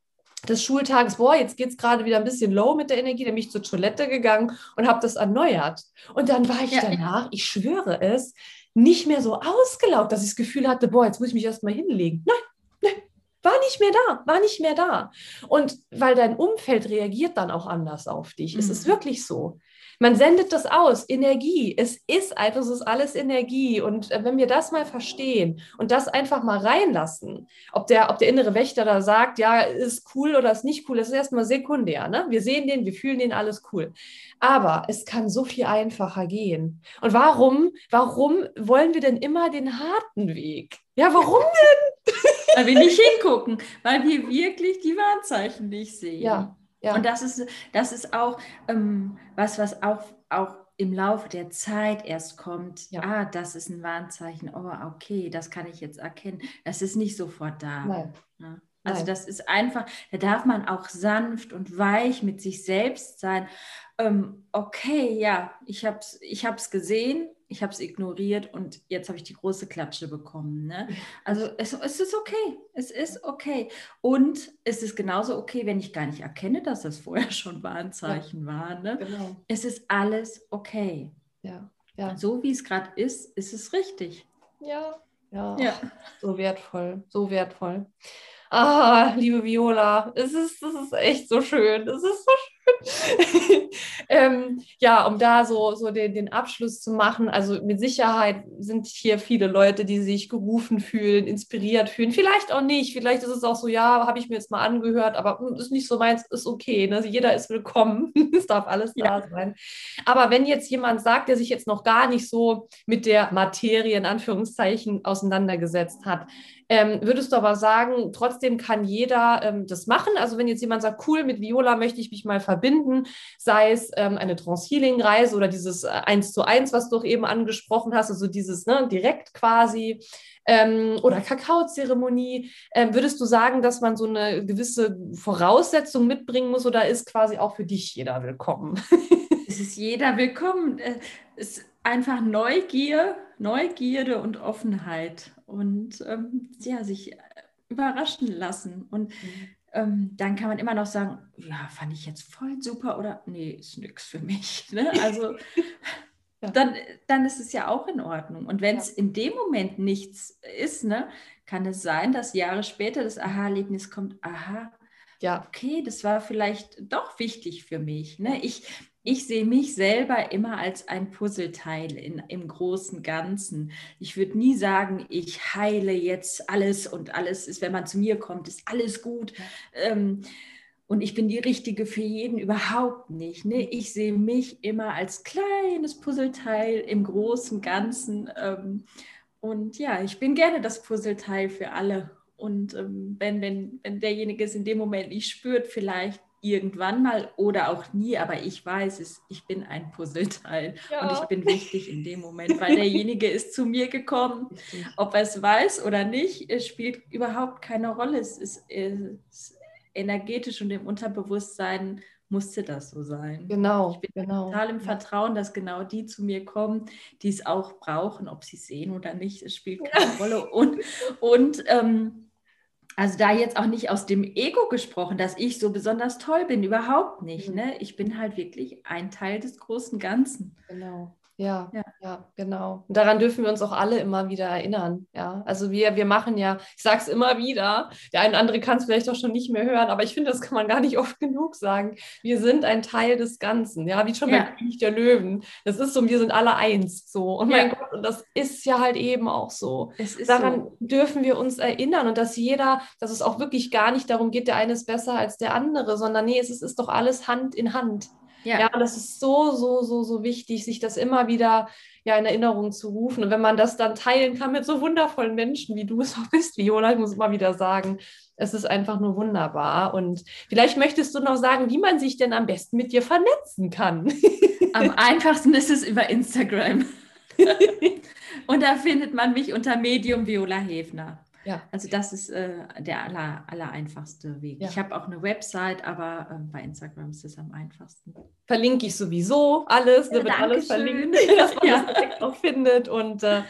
des Schultages, boah, jetzt geht es gerade wieder ein bisschen low mit der Energie, dann bin ich zur Toilette gegangen und habe das erneuert. Und dann war ich ja, danach, ich schwöre es, nicht mehr so ausgelaugt, dass ich das Gefühl hatte, boah, jetzt muss ich mich erstmal hinlegen. Nein, nein, war nicht mehr da, war nicht mehr da. Und weil dein Umfeld reagiert dann auch anders auf dich. Mhm. Es ist wirklich so. Man sendet das aus, Energie. Es ist einfach, es ist alles Energie. Und äh, wenn wir das mal verstehen und das einfach mal reinlassen, ob der, ob der innere Wächter da sagt, ja, ist cool oder ist nicht cool, das ist erstmal sekundär. Ne? Wir sehen den, wir fühlen den, alles cool. Aber es kann so viel einfacher gehen. Und warum, warum wollen wir denn immer den harten Weg? Ja, warum denn? Weil wir nicht hingucken, weil wir wirklich die Warnzeichen nicht sehen. Ja. Ja. Und das ist, das ist auch ähm, was, was auch, auch im Laufe der Zeit erst kommt. Ja. Ah, das ist ein Warnzeichen. Oh, okay, das kann ich jetzt erkennen. Das ist nicht sofort da. Nein. Ja. Also Nein. das ist einfach, da darf man auch sanft und weich mit sich selbst sein. Ähm, okay, ja, ich habe es ich hab's gesehen, ich habe es ignoriert und jetzt habe ich die große Klatsche bekommen. Ne? Also es, es, ist okay, es ist okay. Und es ist genauso okay, wenn ich gar nicht erkenne, dass das vorher schon Warnzeichen ja. war. Ne? Genau. Es ist alles okay. Ja. ja. so wie es gerade ist, ist es richtig. Ja, ja, ja. So wertvoll, so wertvoll. Ah, liebe Viola, es ist, das ist echt so schön. Es ist so schön. ähm, ja, um da so, so den, den Abschluss zu machen. Also mit Sicherheit sind hier viele Leute, die sich gerufen fühlen, inspiriert fühlen. Vielleicht auch nicht. Vielleicht ist es auch so, ja, habe ich mir jetzt mal angehört, aber hm, ist nicht so meins, ist okay. Ne? Also jeder ist willkommen. es darf alles ja. da sein. Aber wenn jetzt jemand sagt, der sich jetzt noch gar nicht so mit der Materie in Anführungszeichen auseinandergesetzt hat, ähm, würdest du aber sagen, trotzdem kann jeder ähm, das machen? Also wenn jetzt jemand sagt, cool, mit Viola möchte ich mich mal verbinden, sei es ähm, eine Trance-Healing-Reise oder dieses äh, Eins zu eins, was du auch eben angesprochen hast, also dieses ne, direkt quasi ähm, oder Kakaozeremonie, ähm, würdest du sagen, dass man so eine gewisse Voraussetzung mitbringen muss oder ist quasi auch für dich jeder willkommen? es ist jeder willkommen. Äh, es ist einfach Neugier, Neugierde und Offenheit und ähm, ja, sich äh, überraschen lassen. Und mhm. ähm, dann kann man immer noch sagen, ja, fand ich jetzt voll super oder nee, ist nichts für mich. Ne? Also ja. dann, dann ist es ja auch in Ordnung. Und wenn es ja. in dem Moment nichts ist, ne, kann es sein, dass Jahre später das Aha-Erlebnis kommt, aha, ja. okay, das war vielleicht doch wichtig für mich. Ne? Ich, ich sehe mich selber immer als ein Puzzleteil in, im großen Ganzen. Ich würde nie sagen, ich heile jetzt alles und alles ist, wenn man zu mir kommt, ist alles gut. Ähm, und ich bin die Richtige für jeden überhaupt nicht. Ne? Mhm. Ich sehe mich immer als kleines Puzzleteil im großen Ganzen. Ähm, und ja, ich bin gerne das Puzzleteil für alle. Und ähm, wenn, wenn, wenn derjenige es in dem Moment nicht spürt, vielleicht irgendwann mal oder auch nie, aber ich weiß es, ich bin ein Puzzleteil ja. und ich bin wichtig in dem Moment, weil derjenige ist zu mir gekommen. Ob er es weiß oder nicht, es spielt überhaupt keine Rolle. Es ist, es ist energetisch und im Unterbewusstsein musste das so sein. Genau. Ich bin genau. total im Vertrauen, dass genau die zu mir kommen, die es auch brauchen, ob sie sehen oder nicht, es spielt keine Rolle. Und, und ähm, also da jetzt auch nicht aus dem Ego gesprochen, dass ich so besonders toll bin, überhaupt nicht. Mhm. Ne? Ich bin halt wirklich ein Teil des großen Ganzen. Genau. Ja, ja, ja, genau. Und daran dürfen wir uns auch alle immer wieder erinnern. Ja, also wir, wir machen ja, ich sage es immer wieder, der eine oder andere kann es vielleicht auch schon nicht mehr hören, aber ich finde, das kann man gar nicht oft genug sagen. Wir sind ein Teil des Ganzen, ja, wie schon ja. bei König der Löwen. Das ist so, wir sind alle eins, so. Und ja. mein Gott, und das ist ja halt eben auch so. daran so. dürfen wir uns erinnern und dass jeder, dass es auch wirklich gar nicht darum geht, der eine ist besser als der andere, sondern nee, es ist, ist doch alles Hand in Hand. Ja. ja, das ist so, so, so, so wichtig, sich das immer wieder ja, in Erinnerung zu rufen. Und wenn man das dann teilen kann mit so wundervollen Menschen, wie du es auch bist, Viola, ich muss immer wieder sagen, es ist einfach nur wunderbar. Und vielleicht möchtest du noch sagen, wie man sich denn am besten mit dir vernetzen kann. Am einfachsten ist es über Instagram. Und da findet man mich unter Medium Viola Hefner. Ja. Also das ist äh, der aller, aller einfachste Weg. Ja. Ich habe auch eine Website, aber äh, bei Instagram ist es am einfachsten. Verlinke ich sowieso alles, ja, wird alles verlinkt, dass man ja. das direkt auch findet. Und äh,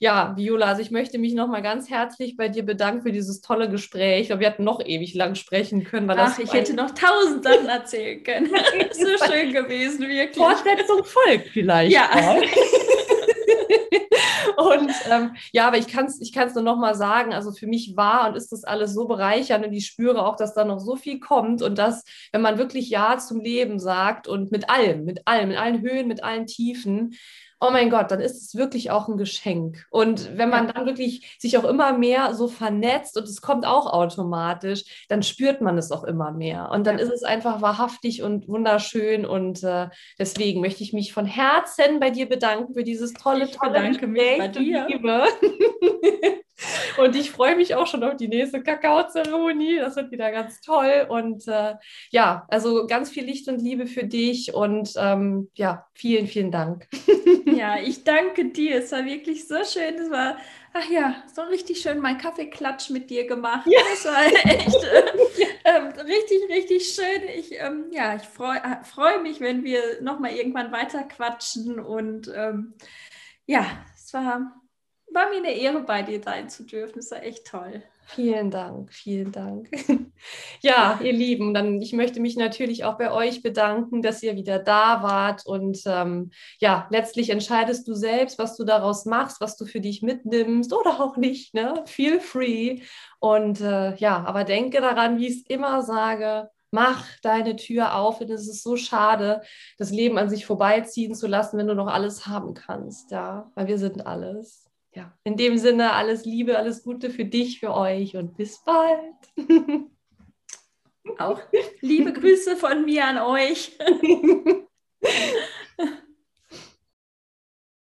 ja, Viola, also ich möchte mich nochmal ganz herzlich bei dir bedanken für dieses tolle Gespräch. Ich glaube, wir hätten noch ewig lang sprechen können. Weil Ach, ich hätte noch tausend Sachen erzählen können. so schön gewesen, wirklich. Fortsetzung folgt vielleicht. Ja. Und ähm, ja, aber ich kann es ich kann's nur noch mal sagen, also für mich war und ist das alles so bereichernd und ich spüre auch, dass da noch so viel kommt und dass, wenn man wirklich Ja zum Leben sagt und mit allem, mit allem, mit allen Höhen, mit allen Tiefen, oh mein Gott, dann ist es wirklich auch ein Geschenk. Und wenn man dann wirklich sich auch immer mehr so vernetzt und es kommt auch automatisch, dann spürt man es auch immer mehr. Und dann ist es einfach wahrhaftig und wunderschön. Und äh, deswegen möchte ich mich von Herzen bei dir bedanken für dieses tolle, ich tolle Gespräch mich bei dir. Liebe. Und ich freue mich auch schon auf die nächste Kakaozeremonie. Das wird wieder ganz toll. Und äh, ja, also ganz viel Licht und Liebe für dich. Und ähm, ja, vielen, vielen Dank. Ja, ich danke dir. Es war wirklich so schön. Es war, ach ja, so richtig schön mein Kaffeeklatsch mit dir gemacht. Ja. Das war echt äh, äh, richtig, richtig schön. Ich, ähm, ja, ich freue freu mich, wenn wir nochmal irgendwann weiter quatschen. Und ähm, ja, es war war mir eine Ehre, bei dir sein zu dürfen. Das war echt toll. Vielen Dank, vielen Dank. Ja, ihr Lieben, dann ich möchte mich natürlich auch bei euch bedanken, dass ihr wieder da wart und ähm, ja, letztlich entscheidest du selbst, was du daraus machst, was du für dich mitnimmst oder auch nicht, ne? Feel free und äh, ja, aber denke daran, wie ich es immer sage, mach deine Tür auf, denn es ist so schade, das Leben an sich vorbeiziehen zu lassen, wenn du noch alles haben kannst, ja, weil wir sind alles ja, in dem Sinne alles Liebe, alles Gute für dich, für euch und bis bald. Auch liebe Grüße von mir an euch.